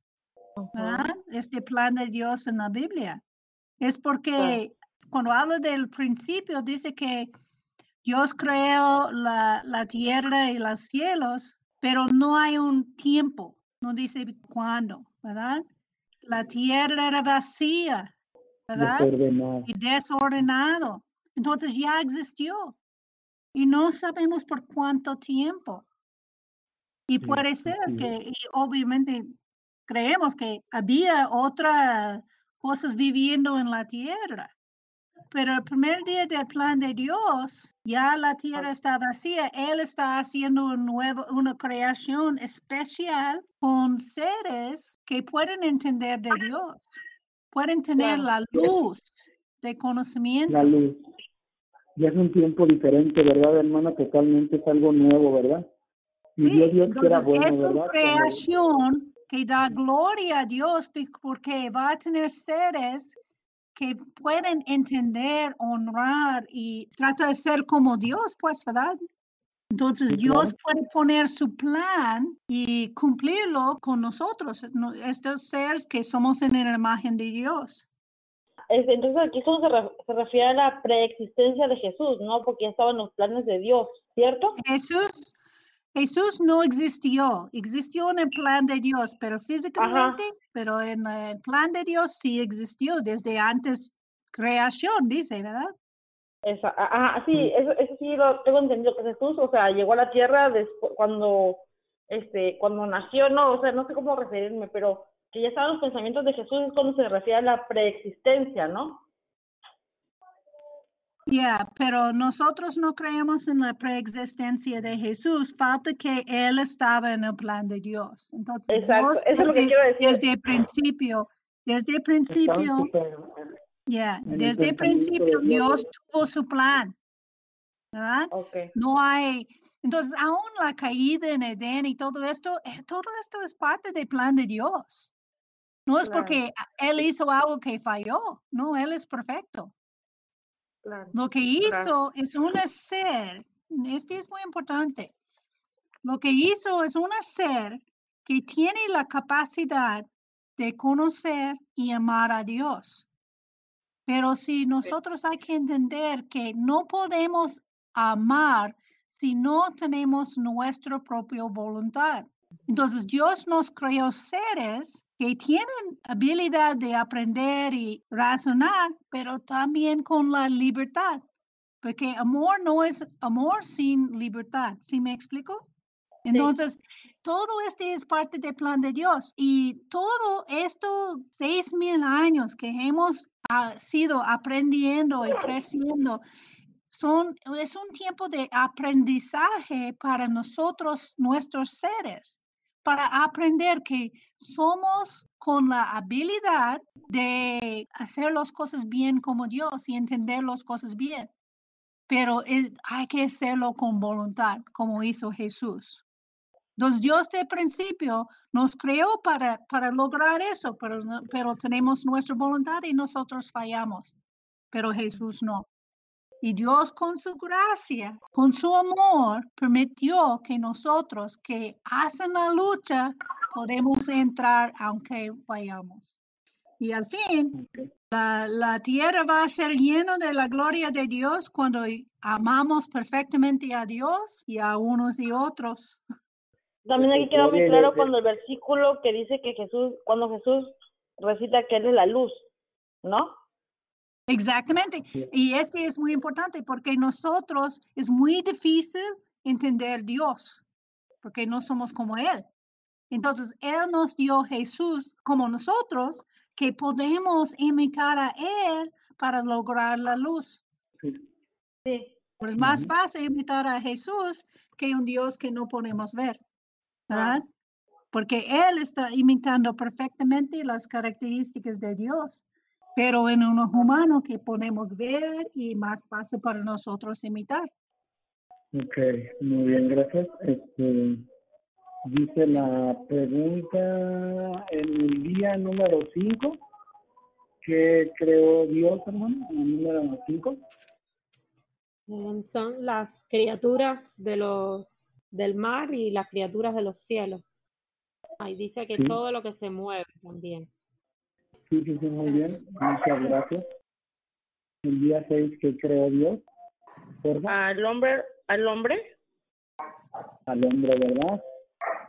Este plan de Dios en la Biblia. Es porque cuando habla del principio, dice que Dios creó la, la tierra y los cielos, pero no hay un tiempo, no dice cuándo, ¿verdad? La tierra era vacía, ¿verdad? Desordenado. Y desordenado. Entonces ya existió. Y no sabemos por cuánto tiempo. Y puede ser que, y obviamente creemos que había otras cosas viviendo en la tierra. Pero el primer día del plan de Dios, ya la tierra está vacía. Él está haciendo un nuevo, una creación especial con seres que pueden entender de Dios, pueden tener la luz de conocimiento. La luz. Ya es un tiempo diferente, ¿verdad, hermana? Totalmente es algo nuevo, ¿verdad? Y Sí, Dios, Dios que era entonces bueno, es una creación que da gloria a Dios porque va a tener seres que pueden entender, honrar y trata de ser como Dios, pues, ¿verdad? Entonces Sí, Dios claro. puede poner su plan y cumplirlo con nosotros, no- estos seres que somos en la imagen de Dios. Es- Entonces aquí esto se, re- se refiere a la preexistencia de Jesús, ¿no? Porque ya estaba en los planes de Dios, ¿cierto? Jesús, Jesús no existió, existió en el plan de Dios, pero físicamente, pero en el plan de Dios sí existió desde antes creación, dice, ¿verdad? Esa, ah, sí, eso, eso sí lo tengo entendido que Jesús, o sea, llegó a la tierra después, cuando, este, cuando nació, no, o sea, no sé cómo referirme, pero que ya estaban los pensamientos de Jesús es cuando se refiere a la preexistencia, ¿no? Ya, pero nosotros no creemos en la preexistencia de Jesús, falta que Él estaba en el plan de Dios. Entonces, Exacto, Dios eso es lo que desde, quiero decir. desde el principio, desde el principio, ya, el desde el principio Dios, tuvo su plan, ¿verdad? Ok, No hay, entonces aún la caída en Edén y todo esto, eh, todo esto es parte del plan de Dios. No es Claro. porque Él hizo algo que falló, no, Él es perfecto. claro. Lo que Claro. hizo es un ser, este es muy importante, lo que hizo es un ser que tiene la capacidad de conocer y amar a Dios. Pero si nosotros hay que entender que no podemos amar si no tenemos nuestra propia voluntad. Entonces Dios nos creó seres que tienen habilidad de aprender y razonar, pero también con la libertad. Porque amor no es amor sin libertad. ¿Sí me explico? Entonces, todo este es parte del plan de Dios y todo esto, seis mil años que hemos ah, sido aprendiendo y creciendo, son, es un tiempo de aprendizaje para nosotros, nuestros seres, para aprender que somos con la habilidad de hacer las cosas bien como Dios y entender las cosas bien. Pero hay que hacerlo con voluntad, como hizo Jesús. Entonces Dios de principio nos creó para, para lograr eso, pero, pero tenemos nuestra voluntad y nosotros fallamos, pero Jesús no. Y Dios con su gracia, con su amor, permitió que nosotros que hacen la lucha podemos entrar aunque fallamos. Y al fin, la, la tierra va a ser llena de la gloria de Dios cuando amamos perfectamente a Dios y a unos y otros. También aquí queda muy claro de- cuando el versículo que dice que Jesús, cuando Jesús recita que Él es la luz, ¿no? Exactamente. Y este es muy importante porque nosotros es muy difícil entender Dios, porque no somos como Él. Entonces, Él nos dio Jesús como nosotros, que podemos imitar a Él para lograr la luz. Sí. Pues es más fácil imitar a Jesús que un Dios que no podemos ver, ¿verdad? Porque Él está imitando perfectamente las características de Dios, pero en unos humanos que podemos ver y más fácil para nosotros imitar. Ok, muy bien, gracias. Este, dice la pregunta en el día número 5, ¿qué creó Dios, hermano? En el número 5. Eh, Son las criaturas de los del mar y las criaturas de los cielos. Ahí dice que Sí. todo lo que se mueve también. Sí, sí, sí, muy bien. Muchas gracias. El día 6, ¿qué creó Dios? Porfa, Al hombre, al hombre, al hombre, ¿verdad?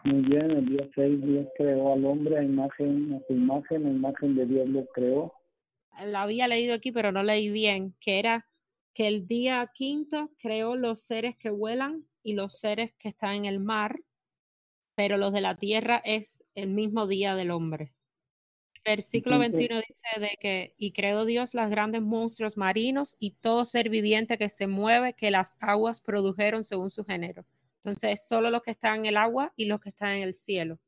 Muy bien, el día 6 Dios creó al hombre a imagen, a su imagen, a imagen de Dios lo creó. La había leído aquí, pero no leí bien, que era que el día quinto creó los seres que vuelan y los seres que están en el mar, pero los de la tierra es el mismo día del hombre. Versículo Entonces- 21 dice de que, y creó Dios los grandes monstruos marinos y todo ser viviente que se mueve, que las aguas produjeron según su género. Entonces, solo los que están en el agua y los que están en el cielo.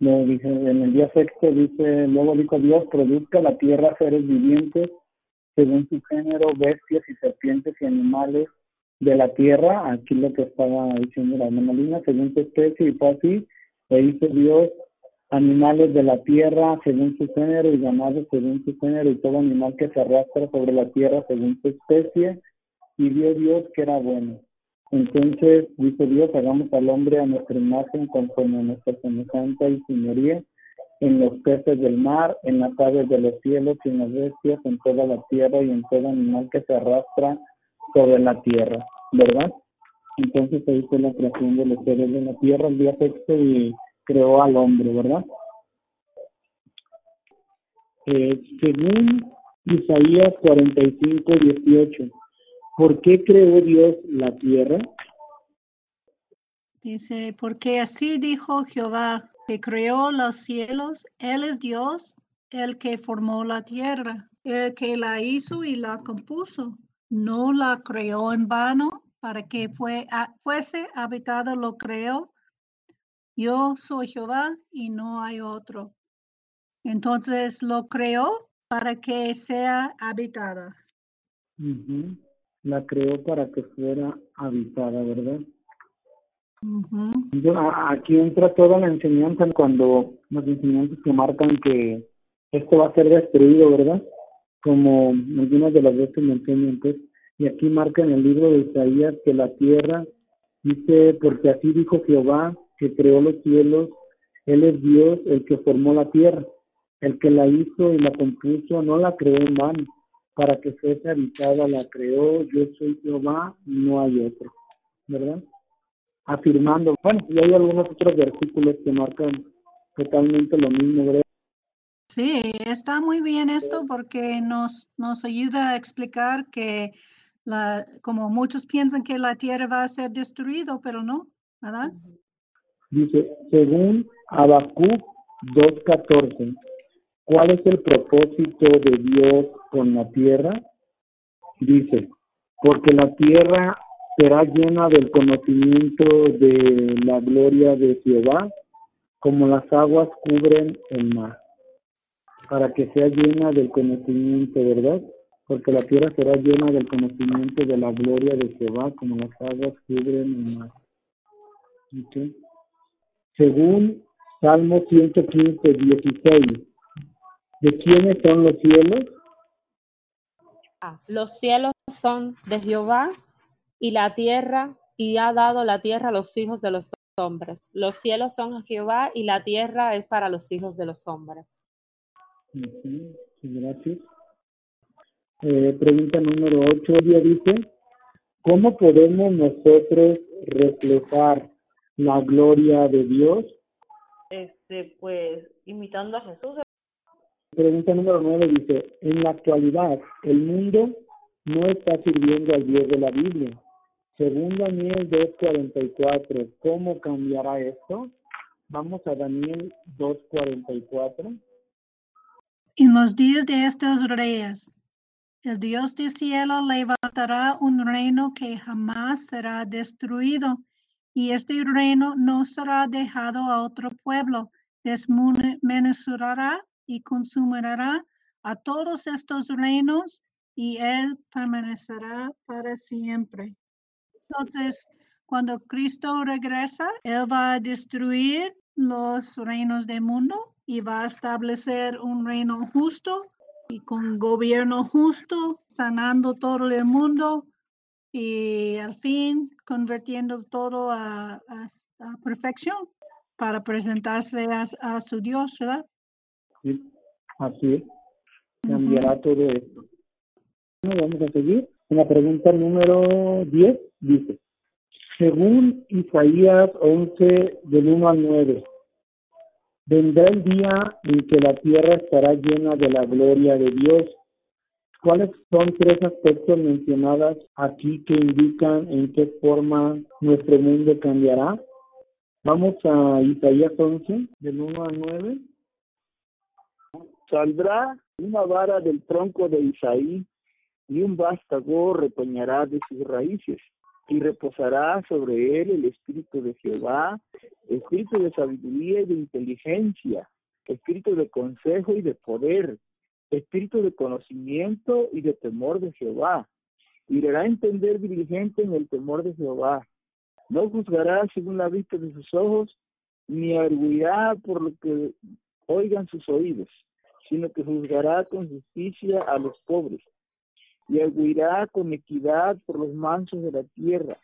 Luego dice, en el día sexto dice, luego dijo Dios, produzca la tierra seres vivientes según su género, bestias y serpientes y animales de la tierra. Aquí lo que estaba diciendo la hermana Lina, según su especie, y fue así. E hizo Dios animales de la tierra según su género y ganado según su género y todo animal que se arrastra sobre la tierra según su especie. Y vio Dios que era bueno. Entonces dice Dios, hagamos al hombre a nuestra imagen conforme a nuestra semejanza y señoría, en los peces del mar, en las aves de los cielos y en las bestias, en toda la tierra y en todo animal que se arrastra sobre la tierra, ¿verdad? Entonces ahí fue la creación de los seres de la tierra el día sexto y creó al hombre, ¿verdad? Eh, según Isaías 45, 18, ¿por qué creó Dios la tierra? Dice, porque así dijo Jehová, que creó los cielos, Él es Dios, el que formó la tierra, el que la hizo y la compuso. No la creó en vano para que fue, a- fuese habitado, lo creó. Yo soy Jehová y no hay otro. Entonces lo creó para que sea habitada. La creó para que fuera habitada, ¿verdad? Ujú. Yo- a- Aquí entra toda la enseñanza cuando las enseñanzas que marcan que esto va a ser destruido, ¿verdad? Como algunas de las veces me enseñan, pues, y aquí marca en el libro de Isaías que la tierra dice, porque así dijo Jehová, que creó los cielos, Él es Dios, el que formó la tierra, el que la hizo y la compuso, no la creó en vano, para que fuese habitada la creó, yo soy Jehová, no hay otro, ¿verdad? afirmando, bueno, y hay algunos otros versículos que marcan totalmente lo mismo, ¿verdad? Sí, está muy bien esto porque nos, nos ayuda a explicar que la, como muchos piensan que la tierra va a ser destruido, pero no, ¿verdad? Dice, según Habacuc 2.14, ¿cuál es el propósito de Dios con la tierra? Dice, porque la tierra será llena del conocimiento de la gloria de Jehová, como las aguas cubren el mar, para que sea llena del conocimiento, ¿verdad? Porque la tierra será llena del conocimiento de la gloria de Jehová, como las aguas cubren el mar. Según Salmo 115, 16, ¿de quiénes son los cielos? Ah, los cielos son de Jehová y la tierra, y ha dado la tierra a los hijos de los hombres. Los cielos son a Jehová y la tierra es para los hijos de los hombres. Ujú, sí, Gracias. Eh, pregunta número 8, ella dice, ¿cómo podemos nosotros reflejar la gloria de Dios? este, pues, imitando a Jesús. Pregunta número 9 dice, en la actualidad el mundo no está sirviendo al Dios de la Biblia. Según Daniel 2.44, ¿cómo cambiará esto? Vamos a Daniel 2.44. En los días de estos reyes, el Dios del cielo levantará un reino que jamás será destruido, y este reino no será dejado a otro pueblo, desmenuzará y consumirá a todos estos reinos, y él permanecerá para siempre. Entonces, cuando Cristo regresa, Él va a destruir los reinos del mundo y va a establecer un reino justo y con gobierno justo, sanando todo el mundo y al fin convirtiendo todo a, perfección para presentarse a, su Dios, ¿verdad? Sí, así es. Cambiará todo esto. Vamos a seguir. En la pregunta número 10 dice, según Isaías 11 del 1 al 9, vendrá el día en que la tierra estará llena de la gloria de Dios. ¿Cuáles son tres aspectos mencionados aquí que indican en qué forma nuestro mundo cambiará? Vamos a Isaías 11, del 1 al 9. Saldrá una vara del tronco de Isaí y un vástago retoñará de sus raíces y reposará sobre él el espíritu de Jehová, espíritu de sabiduría y de inteligencia, espíritu de consejo y de poder, espíritu de conocimiento y de temor de Jehová. Y le hará entender diligente en el temor de Jehová. No juzgará según la vista de sus ojos, ni arguirá por lo que oigan sus oídos, sino que juzgará con justicia a los pobres y arguirá con equidad por los mansos de la tierra,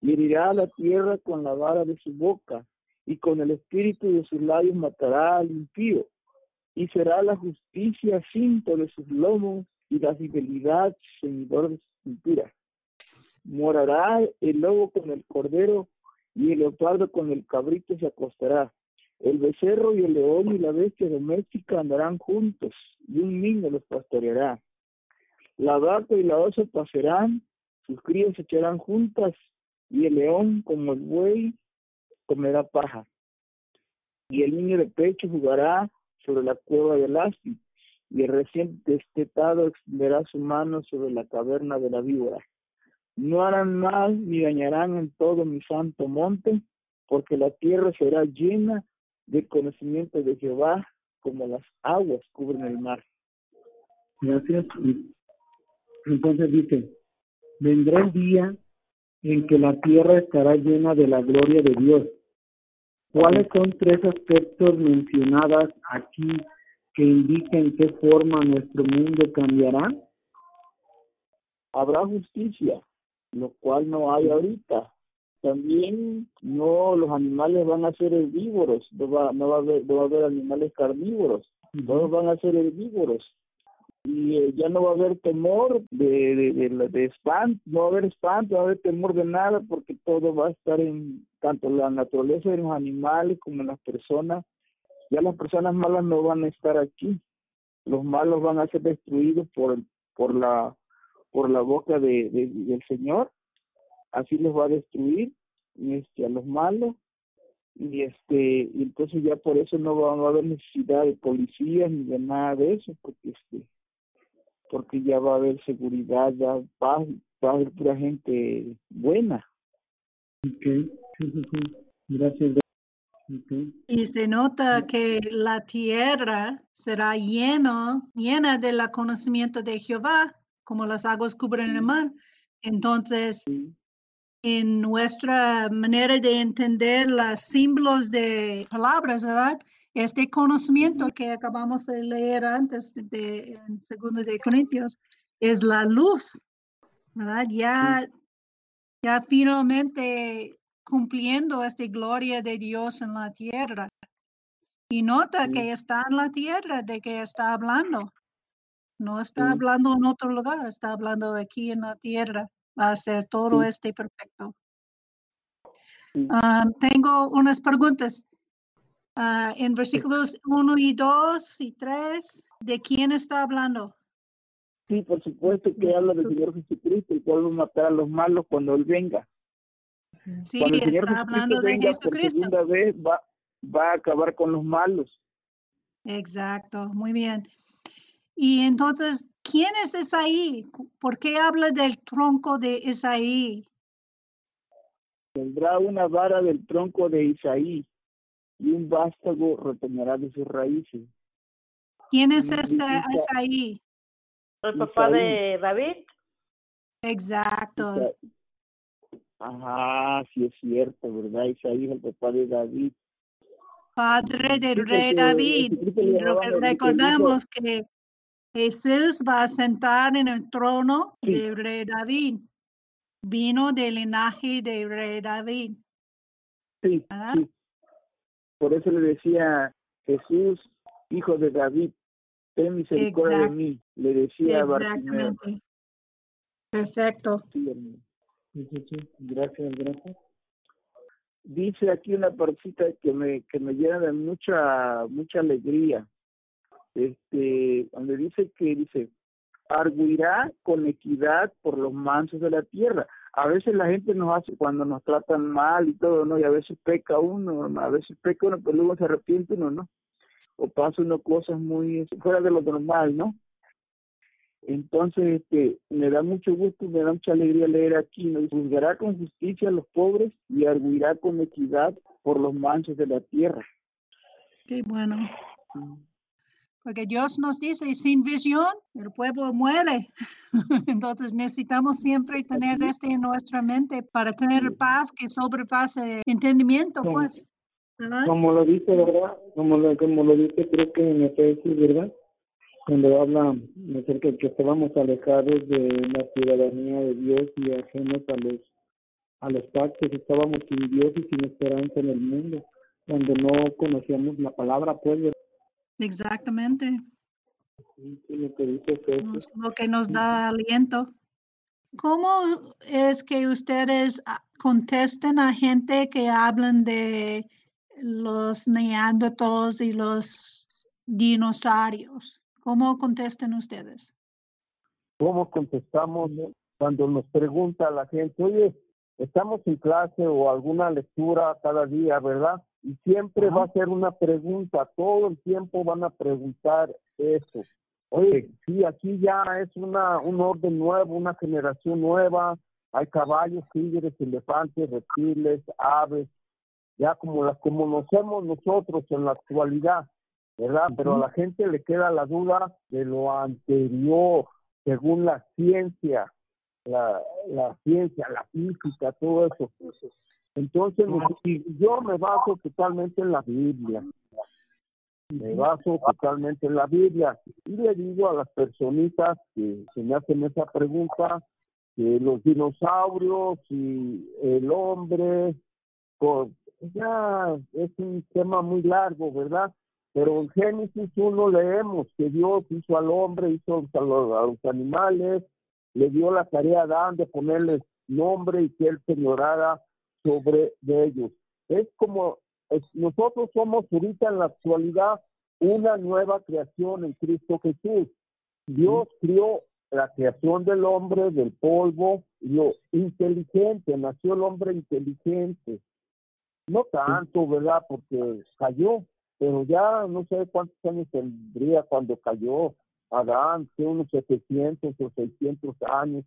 y herirá a la tierra con la vara de su boca, y con el espíritu de sus labios matará al impío, y será la justicia cinto de sus lomos, y la fidelidad ceñidor de su cintura. Morará el lobo con el cordero, y el leopardo con el cabrito se acostará. El becerro y el león y la bestia doméstica andarán juntos, y un niño los pastoreará la vaca y la osa pasarán, sus crías se echarán juntas, y el león, como el buey, comerá paja. Y el niño de pecho jugará sobre la cueva del asno, y el recién destetado extenderá su mano sobre la caverna de la víbora. No harán mal ni dañarán en todo mi santo monte, porque la tierra será llena de conocimiento de Jehová, como las aguas cubren el mar. Gracias. Entonces dice, vendrá el día en que la tierra estará llena de la gloria de Dios. ¿Cuáles son tres aspectos mencionados aquí que indiquen qué forma nuestro mundo cambiará? Habrá justicia, lo cual no hay ahorita. También no los animales van a ser herbívoros, no va, no va, a, haber, no va a haber animales carnívoros, todos van a ser herbívoros y eh, ya no va a haber temor de, de, de, espanto, no va a haber espanto, no va a haber temor de nada porque todo va a estar en tanto la naturaleza de los animales como en las personas. Ya las personas malas no van a estar aquí, los malos van a ser destruidos por, por, la, por la boca de, del Señor, así los va a destruir este, a los malos. Y este entonces ya por eso no va, no va a haber necesidad de policías ni de nada de eso porque este porque ya va a haber seguridad, ya va, va a haber pura gente buena. Okay. Gracias. Y se nota que la tierra será lleno, llena del conocimiento de Jehová, como las aguas cubren el mar. Entonces, en nuestra manera de entender los símbolos de palabras, ¿verdad? Este conocimiento que acabamos de leer antes de, en segundo de Corintios es la luz, ¿verdad? Ya, ya finalmente cumpliendo esta gloria de Dios en la tierra. Y nota que está en la tierra de que está hablando. No está hablando en otro lugar, está hablando de aquí en la tierra. Va a ser todo este perfecto. Ah, tengo unas preguntas. Ah, en versículos 1 y 2 y 3 ¿De quién está hablando? Sí, por supuesto que habla del Señor Jesucristo, el cual va a matar a los malos cuando Él venga. Sí, Cuando el Señor está hablando de venga por Jesucristo. segunda vez, va, va a acabar con los malos. Exacto, muy bien. Y entonces, ¿quién es Isaí? ¿Por qué habla del tronco de Isaí? Tendrá una vara del tronco de Isaí y un vástago retoñará de sus raíces. ¿Quién es ese Isaí? El papá Isaí. de David. Exacto. Isa- Ajá, sí es cierto, ¿verdad? Isaí es el papá de David. Padre del rey David. Recordamos que Jesús va a sentar en el trono Sí. del rey David. Vino del linaje del rey David. Sí. Por eso le decía Jesús, hijo de David, ten misericordia de mí. Le decía a Bartimeo. Perfecto. Sí. Gracias, gracias. Dice aquí una partita que me, que me llena de mucha, mucha alegría. Este, donde dice que dice, arguirá con equidad por los mansos de la tierra. A veces la gente nos hace cuando nos tratan mal y todo, ¿no? Y a veces peca uno, a veces peca uno, pero luego se arrepiente uno, ¿no? O pasa uno cosas muy fuera de lo normal, ¿no? Entonces, este, me da mucho gusto, me da mucha alegría leer aquí, ¿no? juzgará con justicia a los pobres y arguirá con equidad por los mansos de la tierra. Qué bueno. Porque Dios nos dice, sin visión, el pueblo muere. Entonces necesitamos siempre tener este en nuestra mente para tener paz que sobrepase entendimiento, Como- pues. ¿verdad? Como lo dice, ¿verdad? Como lo, como lo dice, creo que en Efesios, ¿verdad? Cuando habla acerca de que estábamos alejados de la ciudadanía de Dios y ajenos a los a los pactos, estábamos sin Dios y sin esperanza en el mundo, cuando no conocíamos la palabra, pues, ¿verdad? Exactamente. Lo que dice. Nos- lo que nos da aliento. ¿Cómo es que ustedes ah, contesten a gente que hablan de los neandertales y los dinosaurios? ¿Cómo contestan ustedes? ¿Cómo contestamos cuando nos pregunta la gente, oye, estamos en clase o alguna lectura cada día, ¿verdad? Y siempre va a ser una pregunta, todo el tiempo van a preguntar eso. Oye, sí, aquí ya es una un orden nuevo, una generación nueva, hay caballos, tigres, elefantes, reptiles, aves, ya como las como conocemos nosotros en la actualidad, ¿verdad? Pero a la gente le queda la duda de lo anterior, según la ciencia, la, la ciencia, la física, todo eso. Entonces, yo me baso totalmente en la Biblia. Me baso totalmente en la Biblia. Y le digo a las personitas que, que me hacen esa pregunta que los dinosaurios y el hombre, pues, ya es un tema muy largo, ¿verdad? Pero en Génesis 1 leemos que Dios hizo al hombre, hizo a los, a los animales, le dio la tarea a Adán de ponerles nombre y que él señorara sobre de ellos. Es como es- nosotros somos ahorita en la actualidad una nueva creación en Cristo Jesús. Dios crió la creación del hombre del polvo, lo inteligente, nació el hombre inteligente. No tanto, ¿verdad? Porque cayó, pero ya no sé cuántos años tendría cuando cayó Adán, que unos 700 o 600 años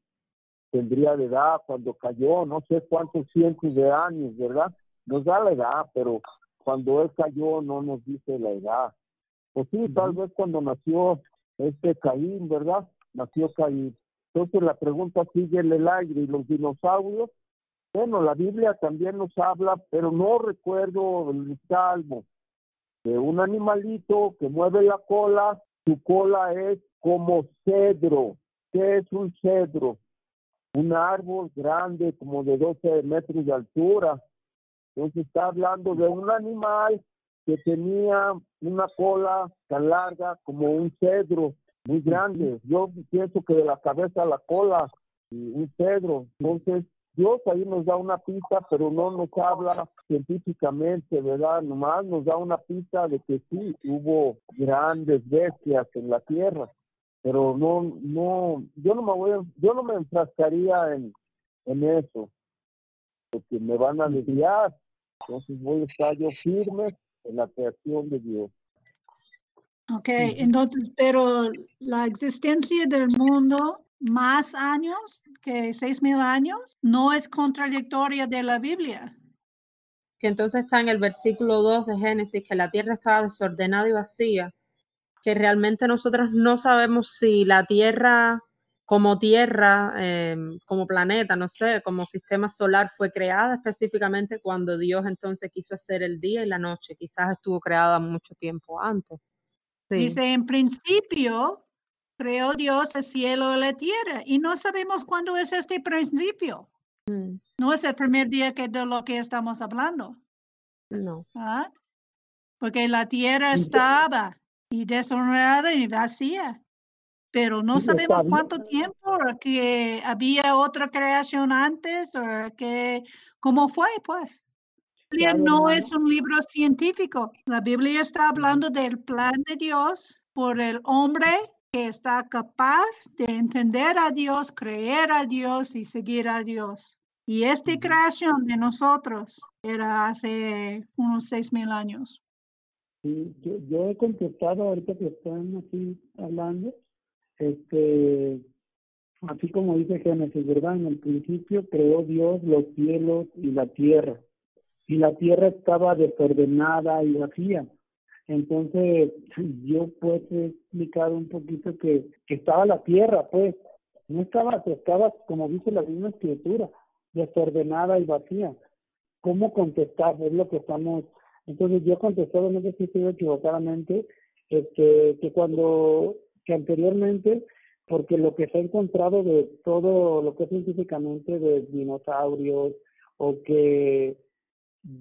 tendría de edad cuando cayó, no sé cuántos cientos de años, ¿verdad? Nos da la edad, pero cuando él cayó no nos dice la edad. Pues sí, tal vez cuando nació este Caín, ¿verdad? Nació Caín. Entonces la pregunta sigue en el aire, ¿y los dinosaurios? Bueno, la Biblia también nos habla, pero no recuerdo el salmo, de un animalito que mueve la cola, su cola es como cedro. ¿Qué es un cedro? Un árbol grande, como de 12 metros de altura. Entonces está hablando de un animal que tenía una cola tan larga como un cedro, muy grande. Yo pienso que de la cabeza a la cola, un cedro. Entonces Dios ahí nos da una pista, pero no nos habla científicamente, ¿verdad? Nomás nos da una pista de que sí, hubo grandes bestias en la tierra, pero no, no, yo no me voy, yo no me enfrascaría en, en eso, porque me van a desviar, entonces voy a estar yo firme en la creación de Dios. Ok, entonces, pero la existencia del mundo más años que seis mil años no es contradictoria de la Biblia. Que entonces está en el versículo 2 de Génesis, que la tierra estaba desordenada y vacía, que realmente nosotros no sabemos si la tierra como tierra, em, como planeta, no sé, como sistema solar fue creada específicamente cuando Dios entonces quiso hacer el día y la noche. Quizás estuvo creada mucho tiempo antes. Dice, en principio creó Dios el cielo y la tierra y no sabemos cuándo es este principio. Mm. No es el primer día que de lo que estamos hablando. No. ¿ah? Porque la tierra estaba y desordenada y vacía. Pero no Sí, sabemos cuánto tiempo, que había otra creación antes, o que cómo fue, pues. La Biblia no es un libro científico. La Biblia está hablando del plan de Dios por el hombre que está capaz de entender a Dios, creer a Dios y seguir a Dios. Y esta creación de nosotros era hace unos seis mil años. Sí, yo, yo he contestado ahorita que están así hablando, este, así como dice Génesis, ¿verdad? En el principio creó Dios los cielos y la tierra, y la tierra estaba desordenada y vacía. Entonces, yo pues he explicado un poquito que, que estaba la tierra, pues, no estaba, estaba, como dice la misma escritura, desordenada y vacía. ¿Cómo contestar? Es lo que estamos entonces yo contestaba, no sé si estoy equivocadamente, este, que cuando, que anteriormente, porque lo que se ha encontrado de todo lo que es científicamente de dinosaurios, o que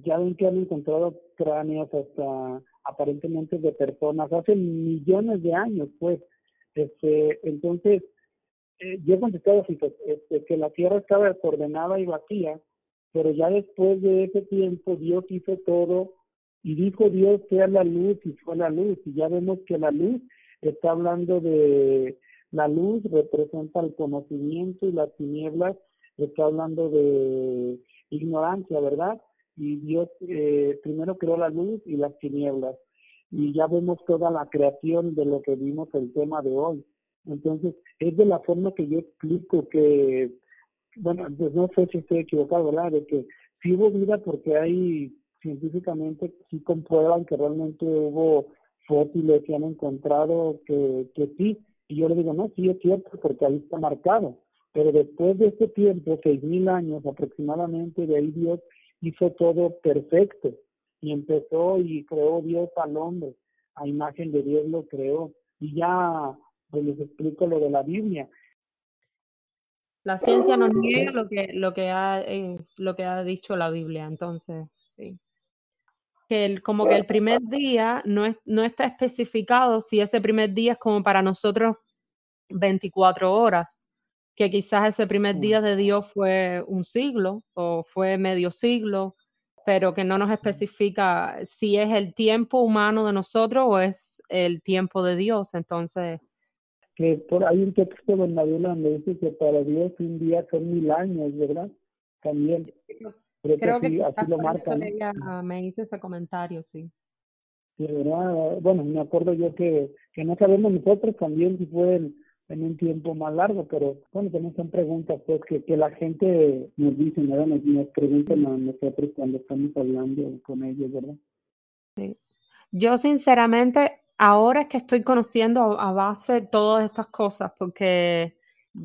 ya ven que han encontrado cráneos hasta aparentemente de personas hace millones de años, pues, este, entonces, eh, yo he contestado así, pues, este, que la tierra estaba desordenada y vacía, pero ya después de ese tiempo Dios hizo todo y dijo Dios sea la luz y fue la luz y ya vemos que la luz está hablando de la luz representa el conocimiento y las tinieblas está hablando de ignorancia, ¿verdad? Y Dios eh, primero creó la luz y las tinieblas y ya vemos toda la creación de lo que vimos el tema de hoy. Entonces, es de la forma que yo explico que, bueno, pues no sé si estoy equivocado, ¿verdad? De que sí hubo vida porque hay científicamente sí comprueban que realmente hubo fósiles que han encontrado que, que sí. Y yo le digo, no, sí es cierto, porque ahí está marcado. Pero después de este tiempo, seis mil años aproximadamente, de ahí Dios hizo todo perfecto. Y empezó y creó Dios al hombre. A imagen de Dios lo creó. Y ya pues les explico lo de la Biblia. La ciencia nos niega lo que, lo que ha, es lo que ha dicho la Biblia, entonces, sí. Que el, como que el primer día no, es, no está especificado si ese primer día es como para nosotros 24 horas, que quizás ese primer día de Dios fue un siglo o fue medio siglo, pero que no nos especifica si es el tiempo humano de nosotros o es el tiempo de Dios, entonces que por ahí un texto la Biblia donde dice que para Dios un día son mil años, ¿verdad? También. Creo, creo que así, lo marcan. ella me hizo ese comentario, sí. Sí, ¿verdad? Bueno, me acuerdo yo que, que no sabemos nosotros también si fue en, en un tiempo más largo, pero bueno, también son preguntas pues que, que la gente nos dice, ¿verdad? Nos, nos preguntan a nosotros cuando estamos hablando con ellos, ¿verdad? Sí. Yo sinceramente ahora es que estoy conociendo a, a base todas estas cosas, porque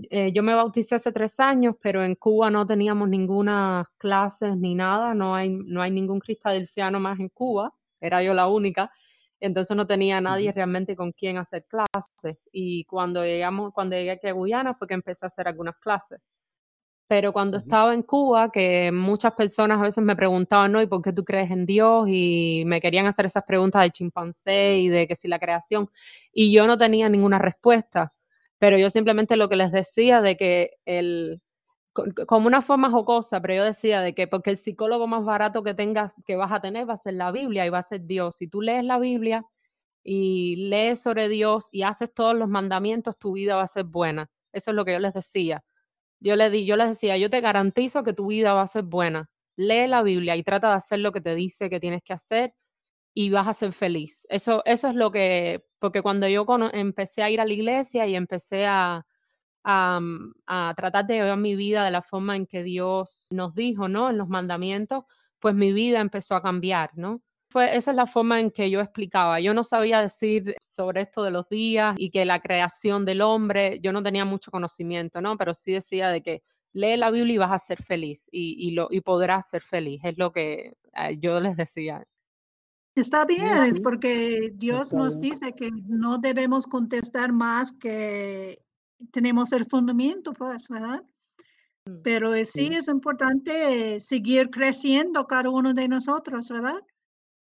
eh, yo me bauticé hace tres años, pero en Cuba no teníamos ninguna clases ni nada, no hay, no hay ningún cristadelfiano más en Cuba, era yo la única, entonces no tenía nadie realmente con quien hacer clases. Y cuando llegamos, cuando llegué aquí a Guyana fue que empecé a hacer algunas clases. Pero cuando estaba en Cuba, que muchas personas a veces me preguntaban, ¿no? ¿Y por qué tú crees en Dios? Y me querían hacer esas preguntas del chimpancé y de que si la creación. Y yo no tenía ninguna respuesta. Pero yo simplemente lo que les decía de que el, como una forma jocosa, pero yo decía de que porque el psicólogo más barato que tengas, que vas a tener va a ser la Biblia y va a ser Dios. Si tú lees la Biblia y lees sobre Dios y haces todos los mandamientos, tu vida va a ser buena. Eso es lo que yo les decía. Yo, le di, yo les decía, yo te garantizo que tu vida va a ser buena. Lee la Biblia y trata de hacer lo que te dice que tienes que hacer y vas a ser feliz. Eso, eso es lo que, porque cuando yo empecé a ir a la iglesia y empecé a, a, mm, a, tratar de llevar mi vida de la forma en que Dios nos dijo, ¿no? En los mandamientos, pues mi vida empezó a cambiar, ¿no? Fue, esa es la forma en que yo explicaba. Yo no sabía decir sobre esto de los días y que la creación del hombre, yo no tenía mucho conocimiento, ¿no? Pero sí decía de que lee la Biblia y vas a ser feliz y, y, lo, y podrás ser feliz. Es lo que eh, yo les decía. Está bien, es porque Dios nos dice que no debemos contestar más que tenemos el fundamento, pues, ¿verdad? Mm, Pero sí es importante seguir creciendo cada uno de nosotros, ¿verdad?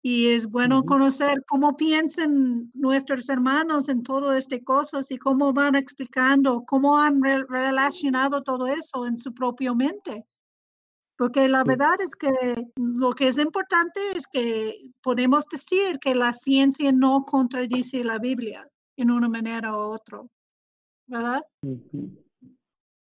Y es bueno conocer cómo piensan nuestros hermanos en todo este cosas y cómo van explicando, cómo han relacionado todo eso en su propia mente. Porque la verdad es que lo que es importante es que podemos decir que la ciencia no contradice la Biblia en una manera u otra, ¿verdad?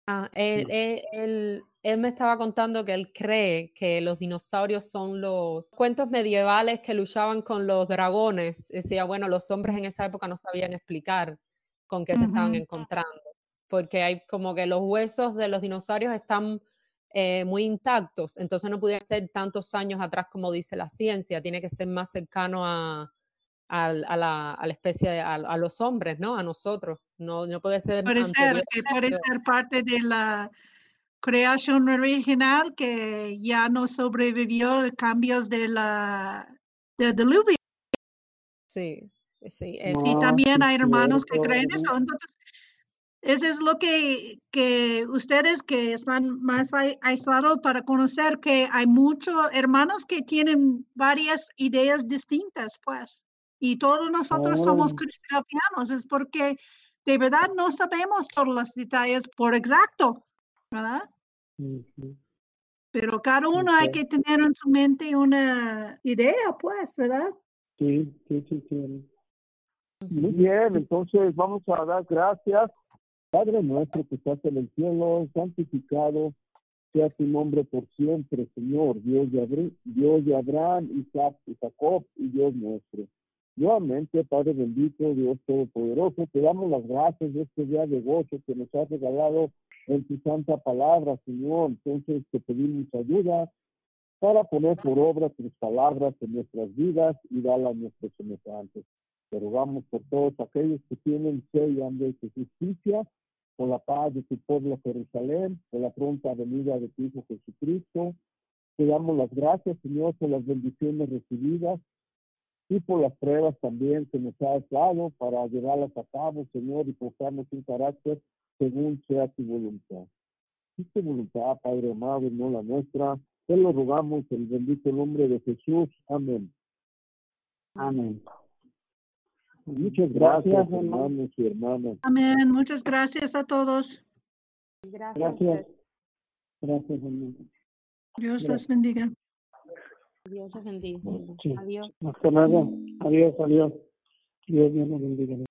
Ah, él, él, él, me estaba contando que él cree que los dinosaurios son los cuentos medievales que luchaban con los dragones. Decía, bueno, los hombres en esa época no sabían explicar con qué se estaban encontrando, porque hay como que los huesos de los dinosaurios están eh, muy intactos, entonces no puede ser tantos años atrás como dice la ciencia, tiene que ser más cercano a, a, la, a la, especie, a, los hombres, ¿no? A nosotros. No, no puede ser. Puede ser, que puede ser parte de la creación original que ya no sobrevivió a cambios de la del diluvio. Sí, sí. y también hay hermanos que creen eso. Entonces, eso es lo que, que ustedes que están más aislados para conocer que hay muchos hermanos que tienen varias ideas distintas, pues. Y todos nosotros somos cristianos, es porque de verdad no sabemos todos los detalles por exacto, ¿verdad? Pero cada uno hay que tener en su mente una idea, pues, ¿verdad? Sí, sí, sí, sí. Muy bien, entonces vamos a dar gracias Padre nuestro que estás en el cielo, santificado sea tu nombre por siempre, Señor, Dios de, Abraham, Dios de Abraham, Isaac y Jacob y Dios nuestro. Nuevamente, Padre bendito, Dios todopoderoso, te damos las gracias de este día de gozo que nos has regalado en tu santa palabra, Señor. Entonces te pedimos ayuda para poner por obra tus palabras en nuestras vidas y darlas a nuestros semejantes. Te rogamos por todos aquellos que tienen fe y hambre de justicia, por la paz de tu pueblo Jerusalén, por la pronta venida de tu Hijo Jesucristo. Te damos las gracias, Señor, por las bendiciones recibidas y por las pruebas también que nos has dado para llevarlas a cabo, Señor, y posarnos un carácter según sea tu voluntad. Si tu voluntad, Padre amado, no la nuestra, te lo rogamos en el bendito nombre de Jesús. Amén. Amén. Muchas gracias, hermanos y hermanas. Amén. Muchas gracias a todos. Gracias. Gracias, gracias hermano. Dios les bendiga. Dios les bendiga. Sí. Adiós. Hasta luego. Adiós, adiós. Dios, Dios nos bendiga.